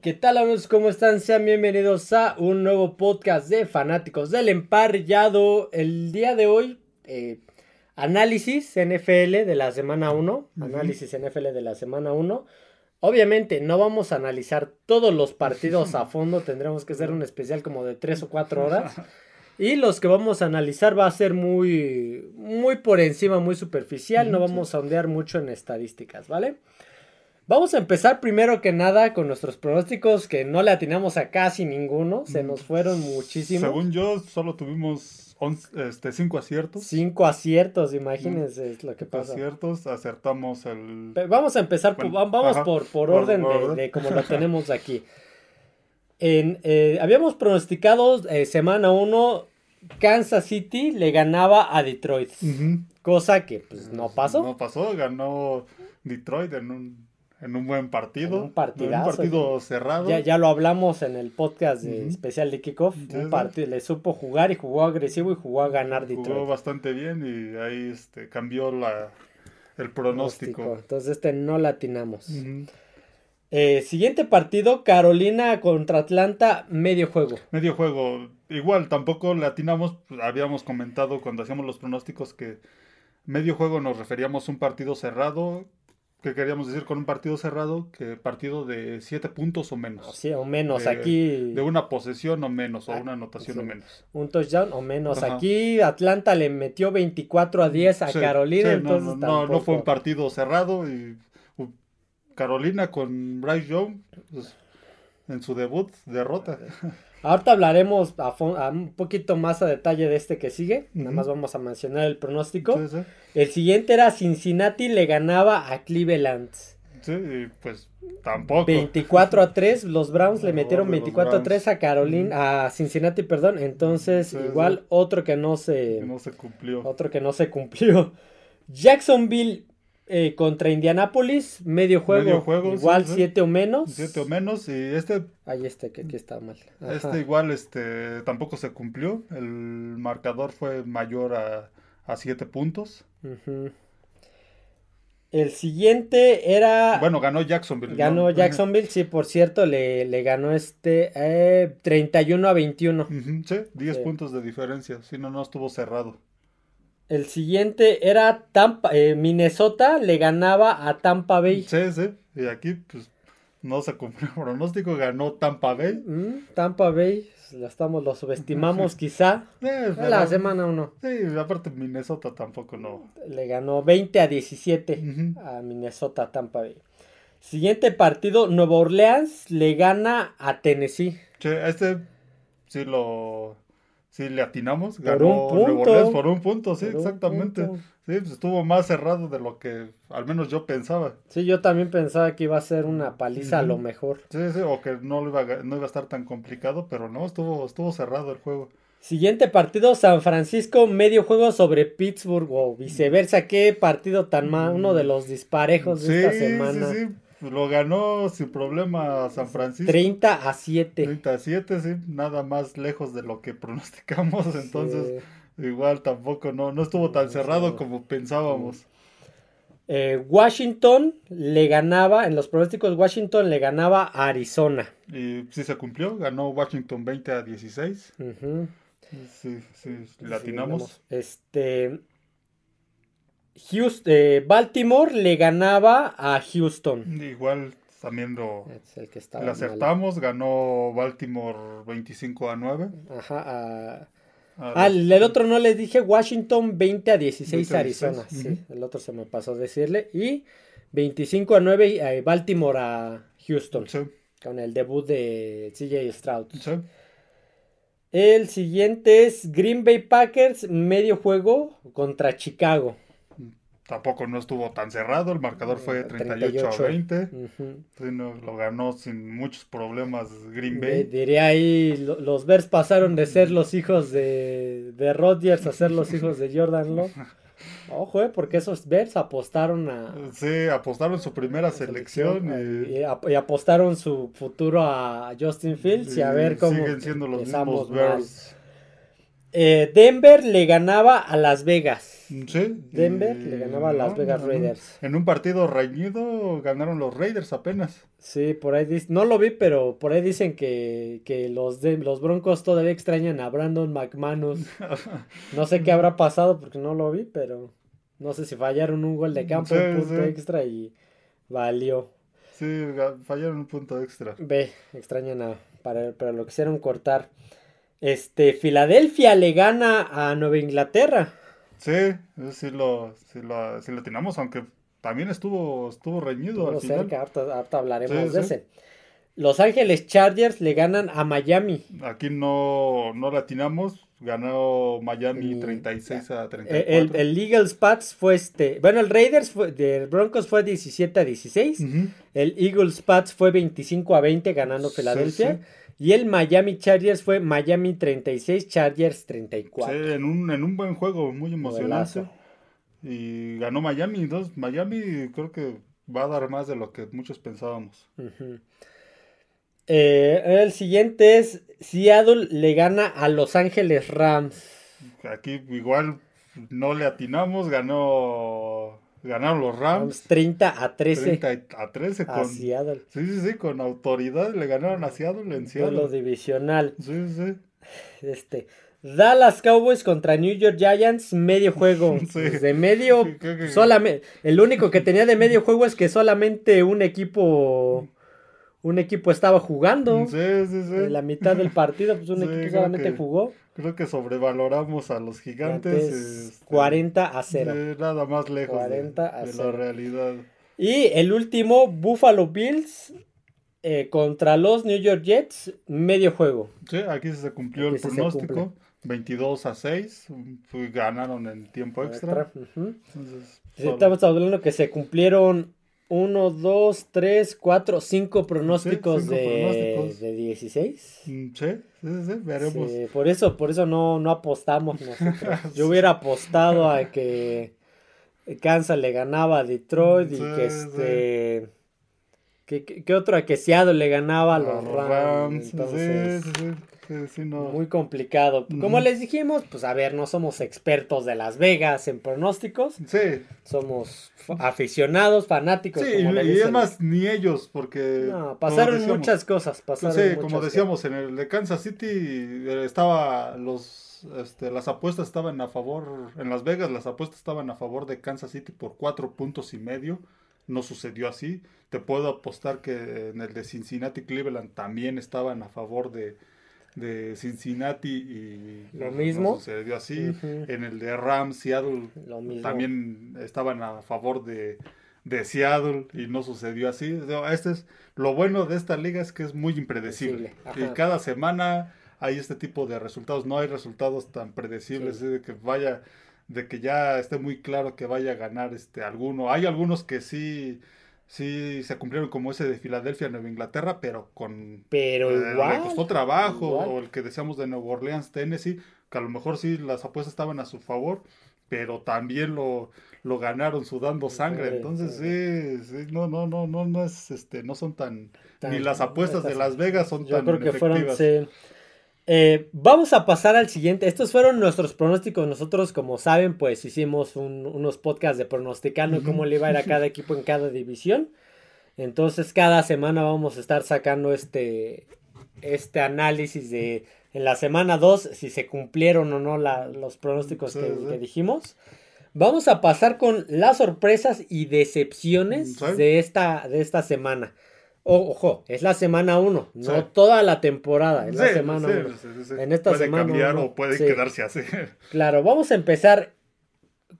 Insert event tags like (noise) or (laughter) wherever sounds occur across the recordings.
¿Qué tal amigos? ¿Cómo están? Sean bienvenidos a un nuevo podcast de fanáticos del emparrillado. El día de hoy, eh, análisis NFL de la semana 1. Análisis NFL de la semana 1. Obviamente no vamos a analizar todos los partidos a fondo, (laughs) tendremos que hacer un especial como de 3 o 4 horas. Y los que vamos a analizar va a ser muy, muy por encima, muy superficial, no vamos a ondear mucho en estadísticas, ¿vale? Vamos a empezar primero que nada con nuestros pronósticos que no le atinamos a casi ninguno, se nos fueron muchísimos. Según yo, solo tuvimos 11, este, cinco aciertos. Cinco aciertos, imagínense es lo que pasa. aciertos, acertamos el... Vamos a empezar, por- vamos ajá, por, por por orden de, de como lo (laughs) tenemos aquí. En, eh, habíamos pronosticado eh, semana 1, Kansas City le ganaba a Detroit, cosa que pues no pasó. No pasó, ganó Detroit en un, en un buen partido. En un partidazo. un partido cerrado. Ya, ya lo hablamos en el podcast de especial de kickoff. Un partido, le supo jugar y jugó agresivo y jugó a ganar Jugó Detroit. bastante bien y ahí este, cambió la, el pronóstico. Entonces este no latinamos. Ujú. Eh, siguiente partido, Carolina contra Atlanta, medio juego. Medio juego, igual tampoco le atinamos, pues, habíamos comentado cuando hacíamos los pronósticos que medio juego nos referíamos a un partido cerrado. ¿Qué queríamos decir con un partido cerrado? Que partido de 7 puntos o menos. Sí, o menos de, aquí. De una posesión o menos, o Ah, una anotación sí. o menos. Un touchdown o menos. Ajá. Aquí Atlanta le metió 24 a 10 a Sí, Carolina, sí, entonces no, no, no, no tampoco. fue un partido cerrado y uh, Carolina con Bryce Young pues, en su debut derrota. (laughs) Ahorita hablaremos a, un poquito más a detalle de este que sigue. Nada más vamos a mencionar el pronóstico. Sí, sí. El siguiente era Cincinnati le ganaba a Cleveland. Sí, pues tampoco. 24 a 3, los Browns le metieron de los 24 a Browns. 3 a Carolina, a Cincinnati, perdón. Entonces, Sí, igual otro que no se que no se cumplió. otro que no se cumplió. (laughs) Jacksonville eh, contra Indianapolis, medio juego, Medio juego, igual sí, sí. 7 o menos. Siete o menos y este Ahí este que aquí está mal. Ajá. este igual este tampoco se cumplió. El marcador fue mayor a, a siete puntos. Ujú. El siguiente era Bueno, ganó Jacksonville. ¿no? ganó Jacksonville, sí, por cierto, le, le ganó este eh, 31 a 21. Ujú, Sí, 10 Sí. puntos de diferencia. Si no, no estuvo cerrado. El siguiente era Tampa, eh, Minnesota le ganaba a Tampa Bay. Sí, sí. Y aquí, pues, no se cumplió el pronóstico. Ganó Tampa Bay. Mm, Tampa Bay, la estamos, lo subestimamos (laughs) quizá. Eh, En la pero- semana 1 Sí, aparte Minnesota tampoco no. le ganó 20 a 17 Ujú. a Minnesota a Tampa Bay. Siguiente partido, Nueva Orleans le gana a Tennessee. A este sí lo. Sí le atinamos. Por Ganó un Nueva punto. Por un punto, sí, Por un exactamente. punto. Sí, pues estuvo más cerrado de lo que al menos yo pensaba. Sí, yo también pensaba que iba a ser una paliza a lo mejor. Sí, sí, o que no, iba a, no iba a estar tan complicado, pero no, estuvo, estuvo cerrado el juego. Siguiente partido, San Francisco, medio juego sobre Pittsburgh o viceversa. Qué partido tan mal, uno de los disparejos de esta semana. sí, sí. Lo ganó sin problema San Francisco. 30 a 7. 37, sí, nada más lejos de lo que (laughs) pronosticamos, entonces igual tampoco no, no estuvo tan No, cerrado como pensábamos. Eh, Washington le ganaba, en los pronósticos, Washington le ganaba a Arizona. Y sí se cumplió, ganó Washington 20 a 16. Ujú. Sí, sí, Sí, latinamos. Este. Houston, eh, Baltimore le ganaba a Houston. Igual también lo Es el que le mal. acertamos, ganó Baltimore 25 a 9. Ajá. a- A Ah, los- el otro no les dije, Washington 20 a 16 20 a Arizona. 16, Sí, el otro se me pasó decirle. Y 25 a 9 eh, Baltimore a Houston. Sí, Con el debut de CJ Stroud. sí. El siguiente es Green Bay Packers, medio juego contra Chicago. Tampoco no estuvo tan cerrado, el marcador fue 38, a 20. lo ganó sin muchos problemas Green Bay. Diría ahí, los Bears pasaron de ser los hijos de, de Rodgers a ser los hijos de Jordan Love. (laughs) Ojo, eh, porque esos Bears apostaron a... Sí, apostaron su primera selección. y... apostaron su futuro a Justin Fields y, a ver cómo... Siguen siendo los mismos Bears. Eh, Denver le ganaba a Las Vegas. Sí. Denver le ganaba a Las Vegas Raiders. En un partido reñido ganaron los Raiders apenas. Sí, por ahí no lo vi, pero por ahí dicen que, los, de, los Broncos todavía extrañan a Brandon McManus. (laughs) no sé qué habrá pasado porque no lo vi, pero no sé si fallaron un gol de campo, un punto extra y valió. Sí, fallaron un punto extra. Ve, extrañan a, para, pero lo quisieron cortar. Este, Filadelfia le gana a Nueva Inglaterra. Sí, sí lo, sí lo, sí lo tenemos, aunque también estuvo, estuvo reñido al final. cerca, harta, hablaremos de ese. Los Ángeles Chargers le ganan a Miami. Aquí no, no latinamos, ganó Miami 36 a 34. El, el Eagles Pats fue este, bueno, el Raiders fue, de Broncos fue 17 a 16, el Eagles Pats fue 25 a 20 ganando Filadelfia. Y el Miami Chargers fue Miami 36, Chargers 34. Sí, en un, en un buen juego, muy emocionante. Y ganó Miami. Entonces, Miami creo que va a dar más de lo que muchos pensábamos. Eh, el siguiente es Seattle le gana a Los Ángeles Rams. Aquí igual no le atinamos, ganó Ganaron los Rams. 30 a 13. 30 a 13 con, Seattle. Sí, sí, sí, con autoridad le ganaron a Seattle en Seattle. Lo divisional. Sí, sí. Este. Dallas Cowboys contra New York Giants, medio juego. (laughs) Sí. De medio, solamente. El único que tenía de medio juego es que solamente un equipo. Un equipo estaba jugando. Sí, sí, sí. En la mitad del partido, pues un (laughs) equipo solamente jugó. Creo que sobrevaloramos a los gigantes. 40 este, a 0. nada más lejos de, la realidad. Y el último, Buffalo Bills eh, contra los New York Jets, medio juego. Sí, aquí se cumplió el pronóstico. 22 a 6, ganaron en tiempo extra. Estamos hablando que se cumplieron 1, 2, 3, 4, 5 pronósticos, de, de 16. Mm, sí, sí, sí, veremos. por eso, por eso no, no apostamos (laughs) nosotros. Yo hubiera apostado a que Kansas le ganaba a Detroit y que este... ¿Qué, qué, otro? A que Seattle le ganaba a los, Rams. Entonces, sí, sí, muy complicado. Como les dijimos, pues a ver, no somos expertos de Las Vegas en pronósticos. Sí. Somos aficionados, fanáticos. Sí, y, además ni ellos, porque... No, pasaron muchas cosas. Pasaron sí, como decíamos, en el de Kansas City eh, estaba los... Este, las apuestas estaban a favor, en Las Vegas las apuestas estaban a favor de Kansas City por cuatro puntos y medio. No sucedió así. Te puedo apostar que en el de Cincinnati Cleveland también estaban a favor de, de Cincinnati y lo mismo. sucedió así. En el de Rams Seattle también estaban a favor de, de, Seattle y no sucedió así. Este es lo bueno de esta liga es que es muy impredecible. Y cada semana hay este tipo de resultados. No hay resultados tan predecibles de que vaya de que ya esté muy claro que vaya a ganar este alguno. Hay algunos que sí sí se cumplieron como ese de Filadelfia, Nueva Inglaterra, pero con... Pero eh, igual. Le costó trabajo, o el que decíamos de Nueva Orleans, Tennessee, que a lo mejor sí las apuestas estaban a su favor, pero también lo, lo ganaron sudando sangre. Entonces sí, sí, no, no, no, no, no es, este, no son tan, ni las apuestas de Las Vegas son tan creo que efectivas. Fueron, eh, vamos a pasar al siguiente. Estos fueron nuestros pronósticos. Nosotros, como saben, pues hicimos unos podcasts de pronosticando cómo le iba a ir a cada equipo en cada división. Entonces, cada semana vamos a estar sacando este, este análisis de en la semana 2 si se cumplieron o no los pronósticos que, dijimos. Vamos a pasar con las sorpresas y decepciones de esta, de esta semana. Ojo, es la semana 1, no toda la temporada, es la semana 1. en esta puede cambiar o puede quedarse así. (laughs) Claro, vamos a empezar.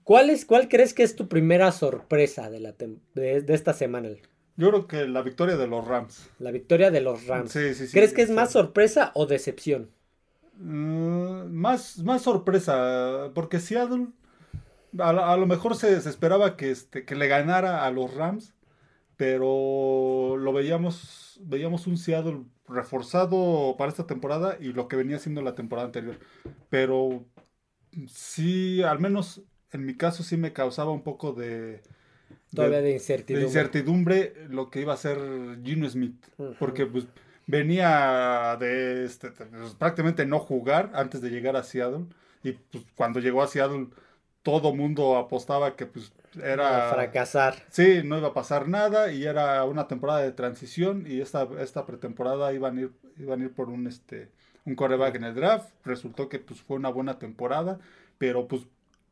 ¿Cuál, es, ¿Cuál crees que es tu primera sorpresa de, la de, esta semana? Yo creo que la victoria de los Rams. La victoria de los Rams. ¿Crees que es más sorpresa o decepción? Mm, más, más sorpresa, porque Seattle a, lo- a lo mejor se, se esperaba que, este, que le ganara a los Rams, pero lo veíamos, veíamos un Seattle reforzado para esta temporada y lo que venía haciendo la temporada anterior. Pero sí, al menos en mi caso sí me causaba un poco de, Todavía de de incertidumbre. incertidumbre lo que iba a hacer Gino Smith. Porque pues venía de este, pues, prácticamente no jugar antes de llegar a Seattle. Y pues cuando llegó a Seattle todo mundo apostaba que pues era... A fracasar. Sí, no iba a pasar nada y era una temporada de transición y esta, esta pretemporada iban a ir, iban a ir por un, este, un coreback en el draft. Resultó que pues fue una buena temporada, pero pues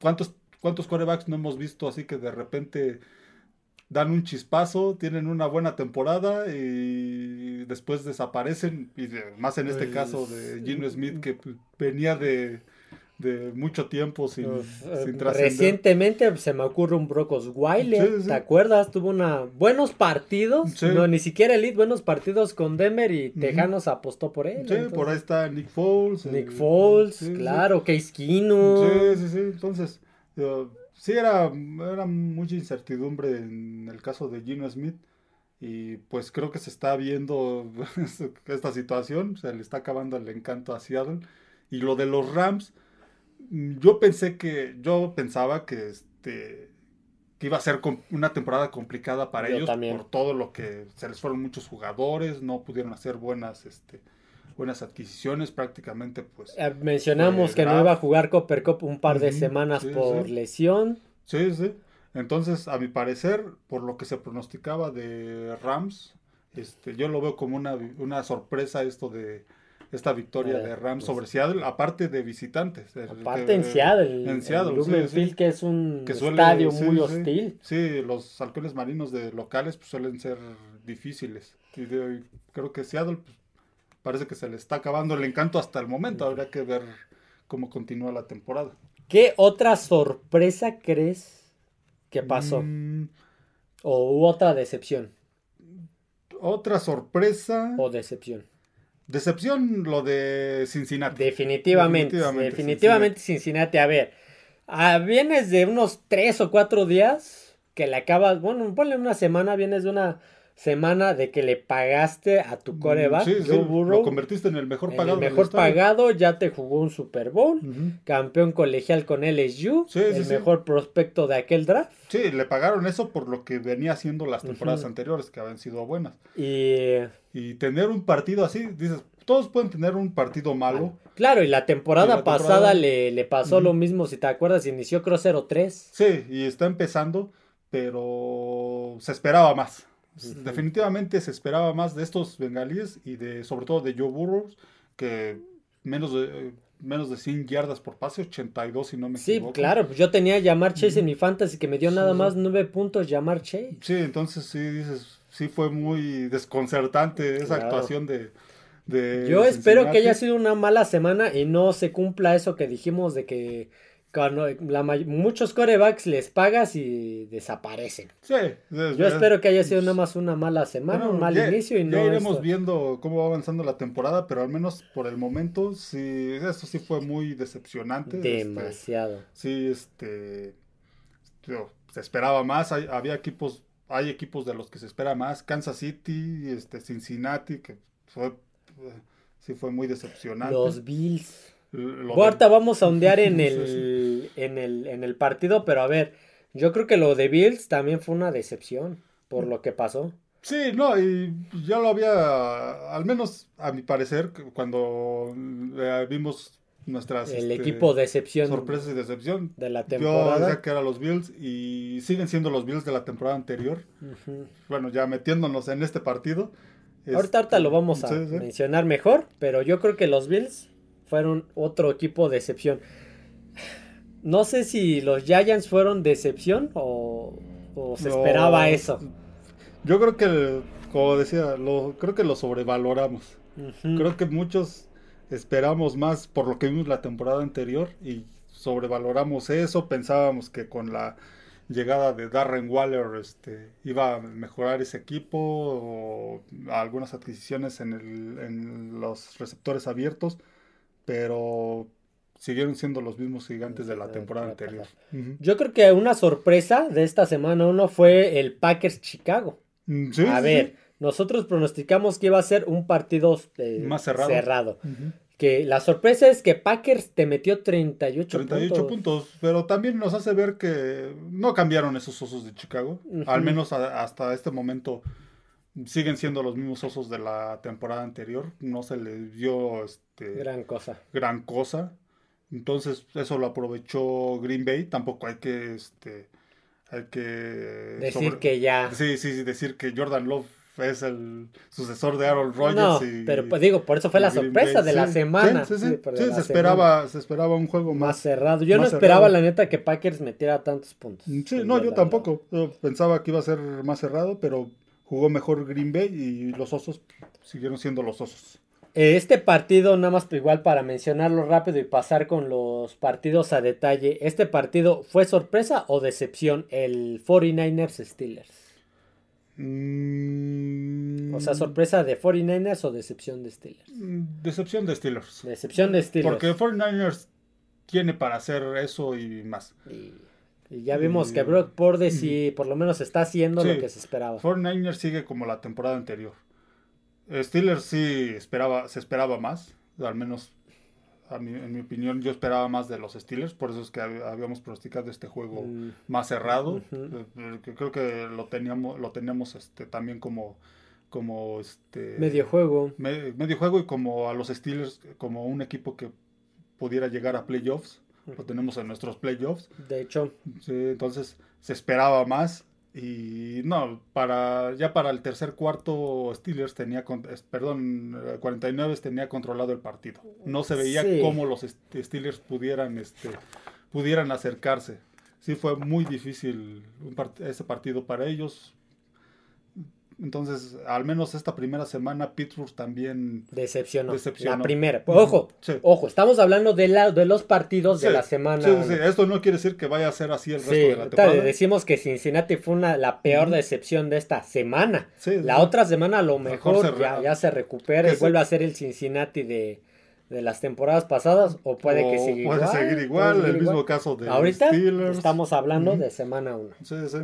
¿cuántos, cuántos corebacks no hemos visto así que de repente dan un chispazo, tienen una buena temporada y después desaparecen? Y más en este Pues, caso de Gino Smith que pues, venía de, de mucho tiempo sin, Pues, eh, sin trascender. Recientemente se me ocurre un Brock Osweiler, Sí, sí. ¿te acuerdas? Tuvo una buenos partidos, Sí. no ni siquiera elite, buenos partidos con Denver y Tejanos apostó por él. Sí, entonces- por ahí está Nick Foles. Nick eh, Foles, claro, Case Keenum. Sí, sí, sí. Entonces, sí era, era mucha incertidumbre en el caso de Gino Smith. Y pues creo que se está viendo (laughs) esta situación. Se le está acabando el encanto a Seattle. Y lo de los Rams, yo pensé que, yo pensaba que este que iba a ser una temporada complicada para Yo ellos también. por todo lo que se les fueron muchos jugadores, no pudieron hacer buenas, este, buenas adquisiciones, prácticamente pues Eh, Mencionamos que no iba a jugar Copper Cup un par de semanas sí, por sí. lesión. Sí, sí. Entonces, a mi parecer, por lo que se pronosticaba de Rams, este, yo lo veo como una, una sorpresa esto de esta victoria de Rams pues- sobre Seattle, aparte de visitantes. el Aparte que- en Seattle, En Seattle, el sí, Lumen sí. Field, que es un Que suele- estadio sí, muy hostil. Sí, los halcones marinos de locales pues, suelen ser difíciles. Y de- creo que Seattle pues, parece que se le está acabando el encanto hasta el momento. Habrá que ver cómo continúa la temporada. ¿Qué otra sorpresa crees que pasó? Mm, ¿O hubo otra decepción? otra sorpresa. ¿O decepción? Decepción lo de Cincinnati. Definitivamente, definitivamente, Definitivamente Cincinnati. A ver, vienes de unos tres o cuatro días que le acabas, bueno, ponle una semana, vienes de una semana de que le pagaste a tu coreback, Sí, sí, Joe Burrow, lo convertiste en el mejor en pagado. el mejor pagado, ya te jugó un Super Bowl, campeón colegial con LSU, Sí, el mejor prospecto de aquel draft. Sí, le pagaron eso por lo que venía haciendo las temporadas anteriores, que habían sido buenas. Y Y tener un partido así, dices, todos pueden tener un partido malo. claro, y la temporada Y la temporada- pasada le, le pasó lo mismo, si te acuerdas, inició creo 0-3. Sí, y está empezando, pero se esperaba más. Definitivamente se esperaba más de estos bengalíes y de sobre todo de Joe Burrow, que menos de, menos de 100 yardas por pase, 82 si no me Sí, equivoco. claro, pues yo tenía Yamar Chase en mi fantasy que me dio Sí, nada sí. más nueve puntos Yamar Chase. Sí, entonces sí dices, sí fue muy desconcertante esa Claro. actuación de, de Yo espero que haya sido una mala semana y no se cumpla eso que dijimos de que la muchos corebacks les pagas y desaparecen. Sí, es- Yo es- espero que haya sido nada más una mala semana, Bueno, un mal ya- inicio y ya no iremos esto. viendo cómo va avanzando la temporada, pero al menos por el momento sí, eso sí fue muy decepcionante. este, demasiado. sí, este, se esperaba más, hay- había equipos, hay equipos de los que se espera más, Kansas City, este, Cincinnati, que fue, sí fue muy decepcionante. Los Bills. Lo Bueno, ahorita de- vamos a (laughs) ondear en el, en el en el partido, pero a ver, yo creo que lo de Bills también fue una decepción por lo que pasó. Sí, no, y ya lo había, al menos a mi parecer, cuando eh, vimos nuestras El este, equipo decepción sorpresas y decepción, de la yo temporada. decía que eran los Bills y siguen siendo los Bills de la temporada anterior. Bueno, ya metiéndonos en este partido. Ahorita, ahorita lo vamos a Sí, sí. mencionar mejor, pero yo creo que los Bills fueron otro equipo de excepción. No sé si los Giants fueron de excepción o, o se No, esperaba eso. Yo creo que, como decía, lo, creo que lo sobrevaloramos. Creo que muchos esperamos más por lo que vimos la temporada anterior y sobrevaloramos eso. Pensábamos que con la llegada de Darren Waller este, iba a mejorar ese equipo o algunas adquisiciones en, el- en los receptores abiertos, pero siguieron siendo los mismos gigantes de la temporada anterior. Yo creo que una sorpresa de esta semana uno fue el Packers Chicago. Mm, sí, a sí, ver, sí. nosotros pronosticamos que iba a ser un partido eh, Más cerrado. Que la sorpresa es que Packers te metió 38, 38 puntos. puntos, pero también nos hace ver que no cambiaron esos osos de Chicago. Al menos a- hasta este momento siguen siendo los mismos osos de la temporada anterior. No se les dio este, Gran cosa. gran cosa. Entonces, eso lo aprovechó Green Bay. Tampoco hay que, este, hay que Decir sobre- que ya. Sí, sí, sí, decir que Jordan Love es el sucesor de Aaron Rodgers. No, y- pero pues, digo, por eso fue la Green sorpresa Bay. de la Sí, semana. Sí, se, semana. esperaba, se esperaba un juego Más más. cerrado. Yo no esperaba, cerrado. la neta, que Packers metiera tantos puntos. Sí, no, yo tampoco. Yo pensaba que iba a ser más cerrado, pero jugó mejor Green Bay y los osos siguieron siendo los osos. Eh, Este partido, nada más igual para mencionarlo rápido y pasar con los partidos a detalle. ¿Este partido fue sorpresa o decepción? El 49ers Steelers. Mm, O sea, sorpresa de 49ers o decepción de Steelers. mm, Decepción de Steelers. Decepción de Steelers. Porque 49ers tiene para hacer eso y más. Y, y ya vimos Y- que Brock Purdy sí, por lo menos está haciendo lo que se esperaba. 49ers sigue como la temporada anterior. Steelers sí esperaba, se esperaba más, al menos a mi- en mi opinión yo esperaba más de los Steelers, por eso es que hab- habíamos pronosticado este juego Mm. más cerrado. Eh, eh, creo que lo teníamos, lo teníamos este, también como, como este Medio juego. me- medio juego y como a los Steelers como un equipo que pudiera llegar a playoffs. Lo tenemos en nuestros playoffs. De hecho, Sí, entonces se esperaba más y no, para ya para el tercer cuarto Steelers tenía, perdón, eh, 49 tenía controlado el partido. No se veía Sí. cómo los Steelers pudieran, este, pudieran acercarse. Sí fue muy difícil un part- ese partido para ellos. Entonces, al menos esta primera semana Pittsburgh también decepcionó. Decepcionó. La primera. Ojo, Sí. ojo, estamos hablando de, la, de los partidos de la semana. sí, sí, Esto no quiere decir que vaya a ser así el resto de la temporada. decimos que Cincinnati fue una, la peor decepción de esta semana. Sí, la otra semana a lo Mejor mejor, se re- ya, ya se recupera y vuelve a ser el Cincinnati de, de las temporadas pasadas o puede que siga puede igual. seguir puede igual, seguir el mismo caso de Ahorita Steelers. estamos hablando de semana 1. Sí, sí.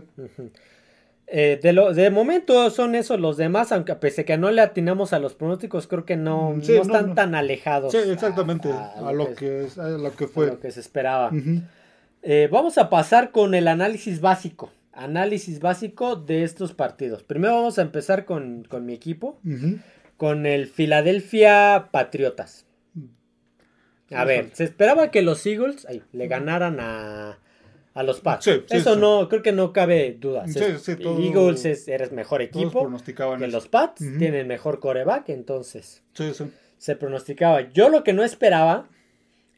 De, lo, de momento son esos los demás, aunque pese que no le atinamos a los pronósticos, creo que no, Mm, sí, no están no. tan alejados. Sí, exactamente. a- A, lo que, es- a lo que a fue. lo que se esperaba. Eh, vamos a pasar con el análisis básico. Análisis básico de estos partidos. Primero vamos a empezar con, con mi equipo, con el Philadelphia Patriotas. A ver, se esperaba que los Eagles ay, le ganaran a, a los Pats. Sí, sí, Eso sí. no, creo que no cabe duda. Sí, Es- sí, todo- Eagles es, eres mejor equipo que los Pats, Ujú. tienen mejor coreback, entonces Sí, sí. se pronosticaba. Yo lo que no esperaba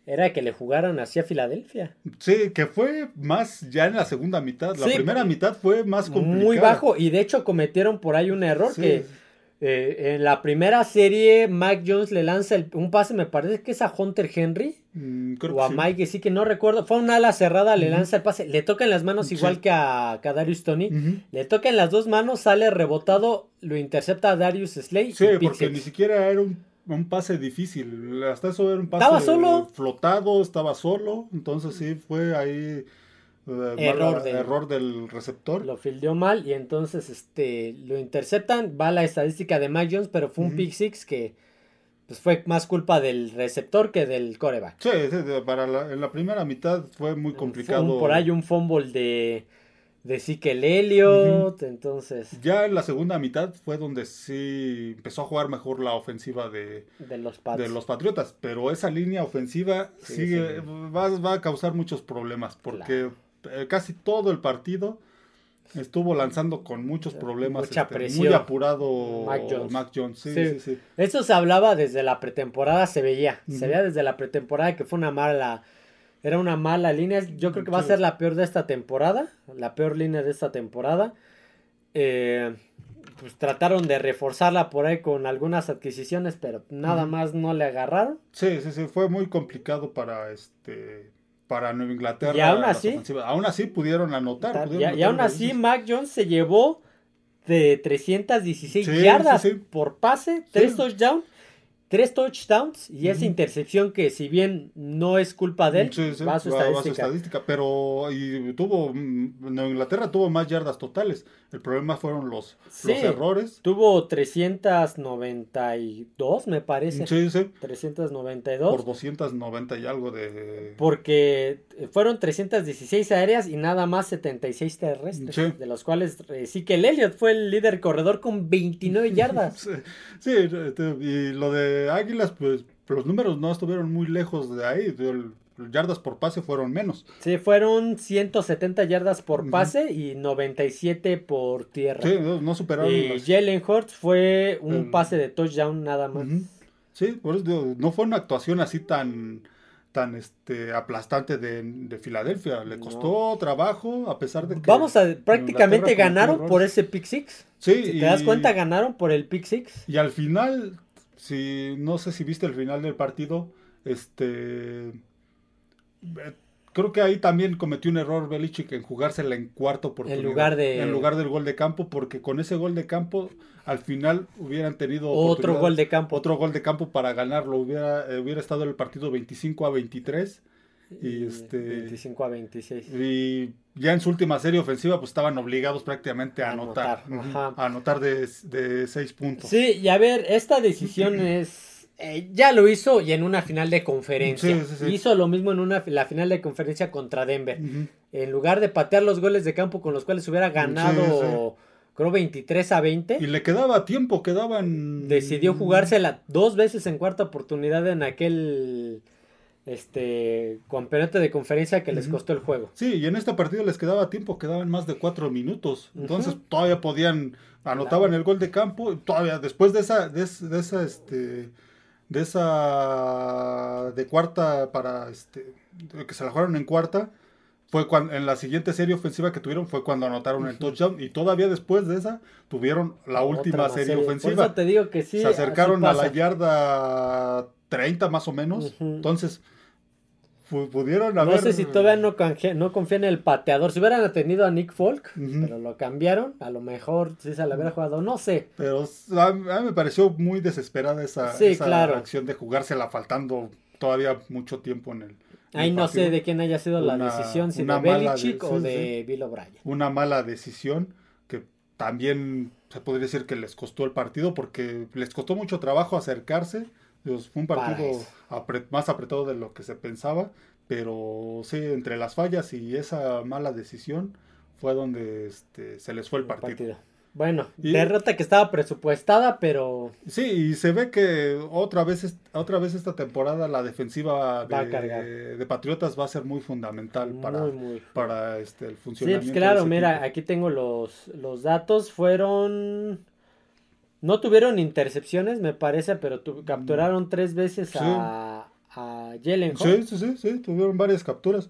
era que le jugaran así a Filadelfia. Sí, que fue más ya en la segunda mitad. La primera mitad fue más complicada. muy bajo y de hecho cometieron por ahí un error que eh, en la primera serie Mac Jones le lanza el- un pase me parece que es a Hunter Henry. Mm, creo o que a sí. Mike sí que no recuerdo. Fue una ala cerrada le lanza el pase. Le toca en las manos igual que a, que a Darius Tony le toca en las dos manos sale rebotado lo intercepta a Darius Slay Sí, porque ni siquiera era un, un pase difícil. Hasta eso era un pase Estaba solo. flotado, estaba solo. Entonces sí fue ahí Error de- error del receptor. lo fildeó mal y entonces este lo interceptan va la estadística de Mac Jones pero fue un pick six que pues fue más culpa del receptor que del coreback Sí, sí, para la, en la primera mitad fue muy complicado. Un- por ahí un fumble de, de Ezekiel Elliott, entonces, Ya en la segunda mitad fue donde sí empezó a jugar mejor la ofensiva de, de los de los Patriotas. Pero esa línea ofensiva Sí, sigue, sí. Va, va a causar muchos problemas. Porque eh, casi todo el partido estuvo lanzando con muchos problemas. Mucha este, presión. Muy apurado Mac Jones. Mac Jones. Sí, Sí. sí, sí. Eso se hablaba desde la pretemporada, se veía, se veía desde la pretemporada que fue una mala, era una mala línea, yo creo que va a ser la peor de esta temporada, la peor línea de esta temporada. Eh, pues trataron de reforzarla por ahí con algunas adquisiciones, pero nada más no le agarraron. Sí, sí, sí, fue muy complicado para este para Nueva Inglaterra. Y aún así- aún así pudieron anotar. Y, pudieron y aún anotar así. Mac Jones se llevó de 316 Sí, yardas sí, sí. por pase, tres touchdowns tres touchdowns y esa intercepción que si bien no es culpa de él, Sí, sí, va a su va- va a su estadística. pero y tuvo Nueva Inglaterra tuvo más yardas totales. El problema fueron los, Sí. los errores. Tuvo 392, me parece. Sí, sí, 392. por 290 y algo de Porque fueron 316 aéreas y nada más 76 terrestres. Sí. De los cuales eh, sí que el Elliot fue el líder corredor con 29 (laughs) yardas. Sí, este, y lo de Águilas, pues los números no estuvieron muy lejos de ahí. El- yardas por pase fueron menos. Sí, fueron 170 yardas por pase y 97 por tierra. Sí, no, no superaron y Jalen Hurts fue un El- pase de touchdown nada más. Sí, por eso digo, no fue una actuación así tan tan este aplastante de, de Filadelfia. Le No. costó trabajo a pesar de que Vamos a prácticamente ganaron por ese pick six. Sí, Si y- te das cuenta, ganaron por el pick six. Y al final, si no sé si viste el final del partido, este eh, creo que ahí también cometió un error Belichick en jugársela en cuarta oportunidad. lugar de- en lugar del gol de campo, porque con ese gol de campo al final hubieran tenido Otro gol de campo. otro gol de campo para ganarlo. Hubiera, eh, hubiera estado el partido 25 a 23. Y este 25 a 26. y ya en su última serie ofensiva, pues estaban obligados prácticamente a A anotar. A anotar de, de seis puntos. Sí, y a ver, esta decisión (clears throat) es. eh, ya lo hizo y en una final de conferencia. Sí, sí, sí. Hizo lo mismo en una, la final de conferencia contra Denver. En lugar de patear los goles de campo con los cuales hubiera ganado, creo, 23 a 20, Y le quedaba tiempo, quedaban. decidió jugársela dos veces en cuarta oportunidad en aquel este campeonato de conferencia que les costó el juego. Sí, y en este partido les quedaba tiempo, quedaban más de cuatro minutos. Entonces todavía podían, anotaban el gol de campo, todavía después de esa, de, es- de esa, este, de esa, de cuarta para, este, que se la jugaron en cuarta, fue cuando, en la siguiente serie ofensiva que tuvieron fue cuando anotaron el touchdown y todavía después de esa tuvieron la última serie Por ofensiva. eso te digo que sí. se acercaron a la yarda 30 más o menos. Entonces, pudieron haber... No sé si todavía no, confía en el pateador. Si hubieran tenido a Nick Folk, pero lo cambiaron, a lo mejor si se la hubiera jugado, no sé. Pero a, mí me pareció muy desesperada esa, Sí, esa claro. acción de jugársela faltando todavía mucho tiempo en el. Ahí no sé de quién haya sido la decisión, si de Belichick de- o sí, de Bill O'Brien. Una mala decisión que también se podría decir que les costó el partido porque les costó mucho trabajo acercarse. Pues, fue un partido más apretado de lo que se pensaba. Pero sí, entre las fallas y esa mala decisión fue donde este, se les fue el partido. Partido. Bueno, Y- derrota que estaba presupuestada, pero Sí, y se ve que otra vez, otra vez esta temporada la defensiva de, de Patriotas va a ser muy fundamental para, muy, muy. para este, el Sí, funcionamiento. pues de claro, mira, equipo. aquí tengo los, los datos. Fueron. No tuvieron intercepciones, me parece, pero tu- capturaron tres veces Sí. a, a Jalen. Sí, sí, sí, sí, tuvieron varias capturas.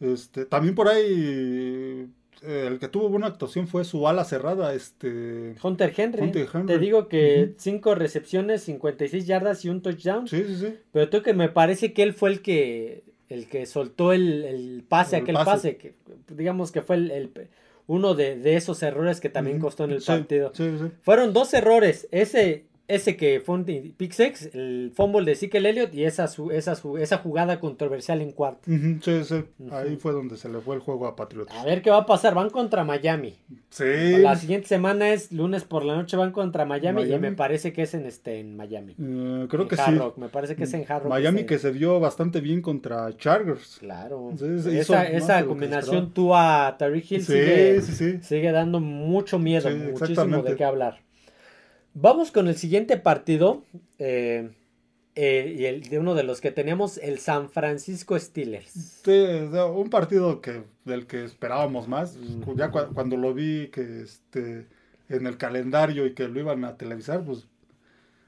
Este, también por ahí eh, el que tuvo buena actuación fue su ala cerrada, este. Hunter Henry. Hunter Henry. Te digo que Ujú. 5 recepciones, 56 yardas y un touchdown. Sí, sí, sí. Pero tú que me parece que él fue el que el que soltó el, el pase, El aquel pase. pase, que digamos que fue el, el- uno de, de esos errores que también costó en el Sí, partido. Sí, sí. Fueron dos errores, ese ese que fue un el fumble de Ezekiel Elliott y esa su, esa su, esa jugada controversial en cuarto. Sí, sí. Ahí fue donde se le fue el juego a Patriotas. A ver qué va a pasar, van contra Miami. Sí. La siguiente semana es lunes por la noche van contra Miami, y me parece que es en este en Miami. Eh, creo En que Hard sí. Rock, me parece que es en Hard Rock. Miami que se vio bastante bien contra Chargers. Claro. Esa esa combinación tú a Tariq Hill sigue, sigue dando mucho miedo, muchísimo de qué hablar. Vamos con el siguiente partido. eh, eh, y el de uno de los que tenemos, el San Francisco Steelers. Sí, un partido que del que esperábamos más. Ya cua- cuando lo vi que este en el calendario y que lo iban a televisar, pues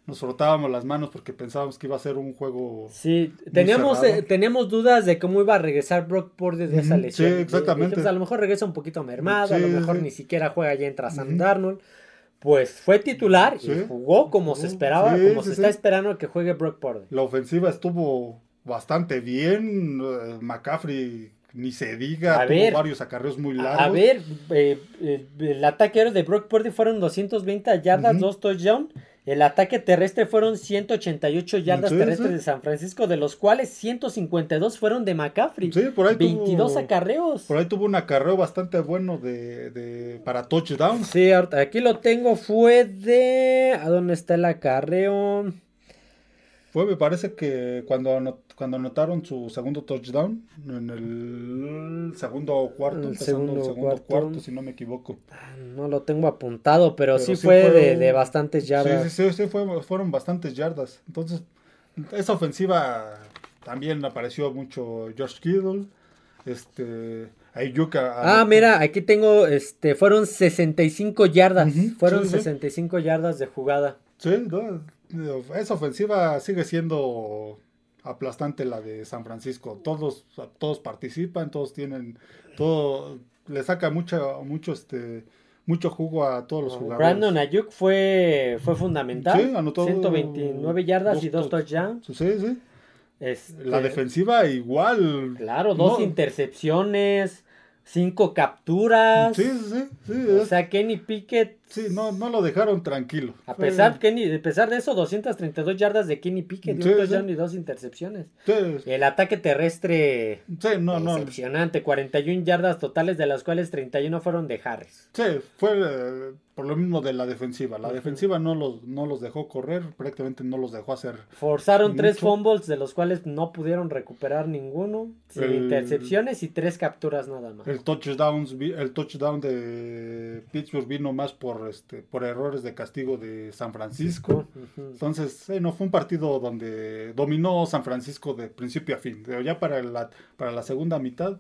nos frotábamos las manos porque pensábamos que iba a ser un juego. Sí, teníamos, eh, teníamos dudas de cómo iba a regresar Brock Purdy de esa lesión. sí, exactamente. dijimos, a lo mejor regresa un poquito mermado, a lo mejor sí. ni siquiera juega y entra Sam. Darnold. Pues fue titular y jugó como se esperaba, sí, como sí, se está esperando que juegue Brock Purdy. La ofensiva estuvo bastante bien. eh, McCaffrey ni se diga, A tuvo ver. varios acarreos muy largos. A ver, eh, eh, el ataque de Brock Purdy fueron 220 yardas, dos touchdowns. El ataque terrestre fueron 188 yardas Sí, terrestres sí. de San Francisco, de los cuales 152 fueron de McCaffrey. Sí, por ahí tuvo- 22 acarreos. Por ahí tuvo un acarreo bastante bueno de, de- para touchdowns. Sí, aquí lo tengo, fue de... ¿A dónde está el acarreo? Fue, me parece que cuando, anot- cuando anotaron su segundo touchdown, en el segundo cuarto, El empezando segundo el segundo cuarto. cuarto. si no me equivoco. No lo tengo apuntado, pero, Pero sí, sí fue, fue de, un- de bastantes yardas. Sí, sí, sí, sí, fue- fueron bastantes yardas. Entonces, esa ofensiva también apareció mucho George Kittle, este, Ayuk a- Ah, mira, aquí tengo, este, fueron 65 yardas. Ujú, fueron sí, sí. 65 yardas de jugada. Sí, no, esa ofensiva sigue siendo aplastante la de San Francisco. Todos, todos participan, todos tienen, todo, le saca mucho, mucho, este, mucho jugo a todos los jugadores. Brandon Ayuk fue, fue fundamental. Sí, anotó 129 yardas dos y dos touch- touchdowns. Sí, sí. Este, La defensiva igual. Claro, dos No, intercepciones, cinco capturas. Sí, sí, sí. sí, O sea, Kenny Pickett, sí, no, no lo dejaron tranquilo. a pesar, Kenny, a pesar de eso, 232 yardas de Kenny Pickett, Sí, un sí. touchdown y dos intercepciones. Sí, El ataque terrestre sí, no, no. Decepcionante, 41 yardas totales, de las cuales 31 fueron de Harris. Sí, fue eh, por lo mismo de la defensiva. La defensiva no los, no los dejó correr, prácticamente no los dejó hacer. Forzaron tres fumbles, de los cuales no pudieron recuperar ninguno, sin El- intercepciones y tres capturas nada más. El touchdown, el touchdown de Pittsburgh vino más por este por errores de castigo de San Francisco. Entonces, eh, no fue un partido donde dominó San Francisco de principio a fin. Ya para la, para la segunda mitad,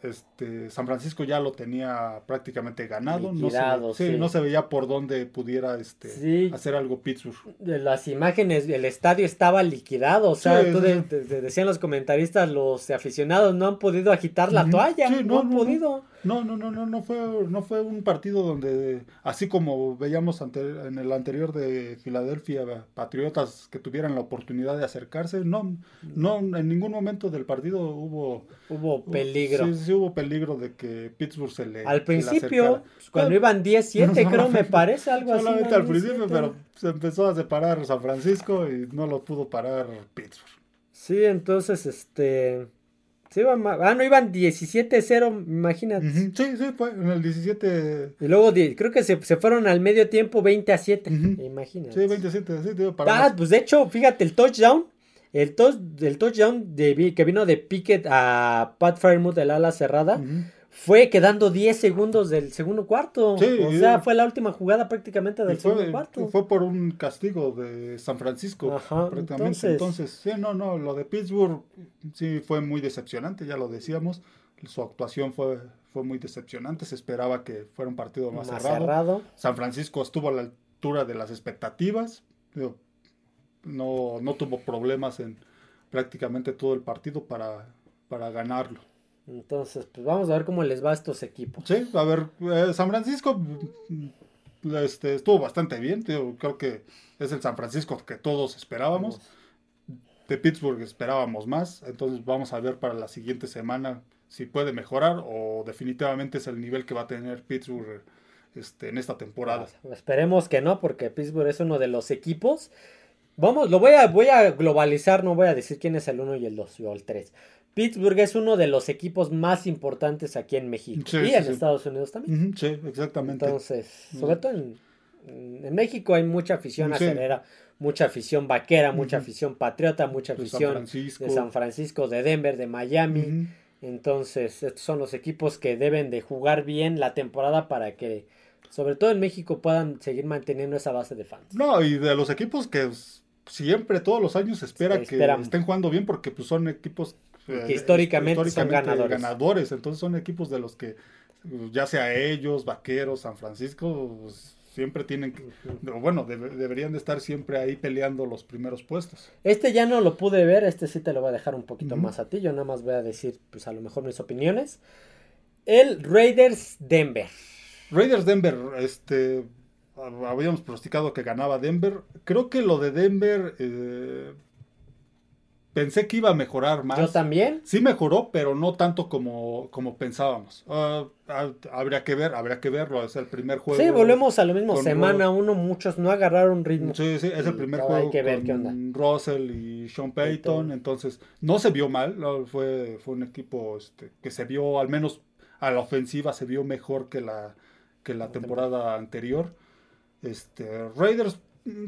este, San Francisco ya lo tenía prácticamente ganado. Liquidado, no, se, sí, sí. no se veía por dónde pudiera este, Sí. hacer algo Pittsburgh. De las imágenes, el estadio estaba liquidado, o sea, tú de- decían los comentaristas, los aficionados no han podido agitar la toalla, no, no, han no. podido. No, no, no, no, no fue, no fue un partido donde, así como veíamos ante- en el anterior de Filadelfia, Patriotas que tuvieran la oportunidad de acercarse, no, no, en ningún momento del partido hubo Hubo peligro. Sí, sí hubo peligro de que Pittsburgh se le Al se le principio, pues, cuando iban 10-7, (laughs) creo, me parece algo así. Solamente al principio, 10-7. pero se empezó a separar San Francisco y no lo pudo parar Pittsburgh. Sí, entonces, este... Sí, ah, no, iban 17-0, imagínate. Ujú, Sí, sí, fue en el 17, Y luego creo que se, se fueron al medio tiempo 20 a 7. Ujú. Imagínate. sí, 27, sí, digo, para Ah, más- pues de hecho, fíjate, el touchdown. El, touch, el touchdown de, que vino de Pickett a Pat Fairmouth, el ala cerrada, Ujú. Fue quedando 10 segundos del segundo cuarto. Sí, o sea, fue la última jugada prácticamente del segundo cuarto. fue por un castigo de San Francisco, Ajá, prácticamente. entonces- Entonces, sí, no, no, lo de Pittsburgh sí fue muy decepcionante, ya lo decíamos. Su actuación fue, fue muy decepcionante, se esperaba que fuera un partido más, más cerrado. cerrado. San Francisco estuvo a la altura de las expectativas, digo, no, no tuvo problemas en prácticamente todo el partido para, para ganarlo. Entonces, pues vamos a ver cómo les va a estos equipos. Sí, a ver, eh, San Francisco mm, este, estuvo bastante bien. creo que es el San Francisco que todos esperábamos. De Pittsburgh esperábamos más. Entonces vamos a ver para la siguiente semana si puede mejorar o definitivamente es el nivel que va a tener Pittsburgh este, en esta temporada. Esperemos que no, porque Pittsburgh es uno de los equipos. Vamos, lo voy a, voy a globalizar, no voy a decir quién es el 1 y el 2 o el 3. Pittsburgh es uno de los equipos más importantes aquí en México Sí, y sí, en sí. Estados Unidos también. Sí, exactamente. Entonces, sobre todo en, en México hay mucha afición Sí. acelera, mucha afición vaquera, mucha afición patriota, mucha De San afición Francisco. de San Francisco, de Denver, de Miami. Entonces, estos son los equipos que deben de jugar bien la temporada para que, sobre todo en México, puedan seguir manteniendo esa base de fans. No, y de los equipos que siempre, todos los años, se espera que estén jugando bien porque pues, son equipos eh, Que históricamente son ganadores. ganadores. Entonces son equipos de los que, uh, ya sea ellos, Vaqueros, San Francisco, pues, siempre tienen que, bueno, debe- deberían de estar siempre ahí peleando los primeros puestos. Este ya no lo pude ver, este sí te lo voy a dejar un poquito más a ti, yo nada más voy a decir, pues a lo mejor mis opiniones. El Raiders Denver. Raiders Denver, este, habíamos pronosticado que ganaba Denver. Creo que lo de Denver, eh, pensé que iba a mejorar más. Yo también. Sí mejoró, pero no tanto como, como pensábamos. Ah, ah, habría que ver, habría que verlo. Es el primer juego. Sí, volvemos a lo mismo. Semana Ro- uno, muchos no agarraron ritmo. Sí, sí, es el primer juego hay que ver con qué onda. Russell y Sean Payton, entonces no se vio mal, fue, fue un equipo este, que se vio, al menos a la ofensiva, se vio mejor que la, que la temporada anterior. Este, Raiders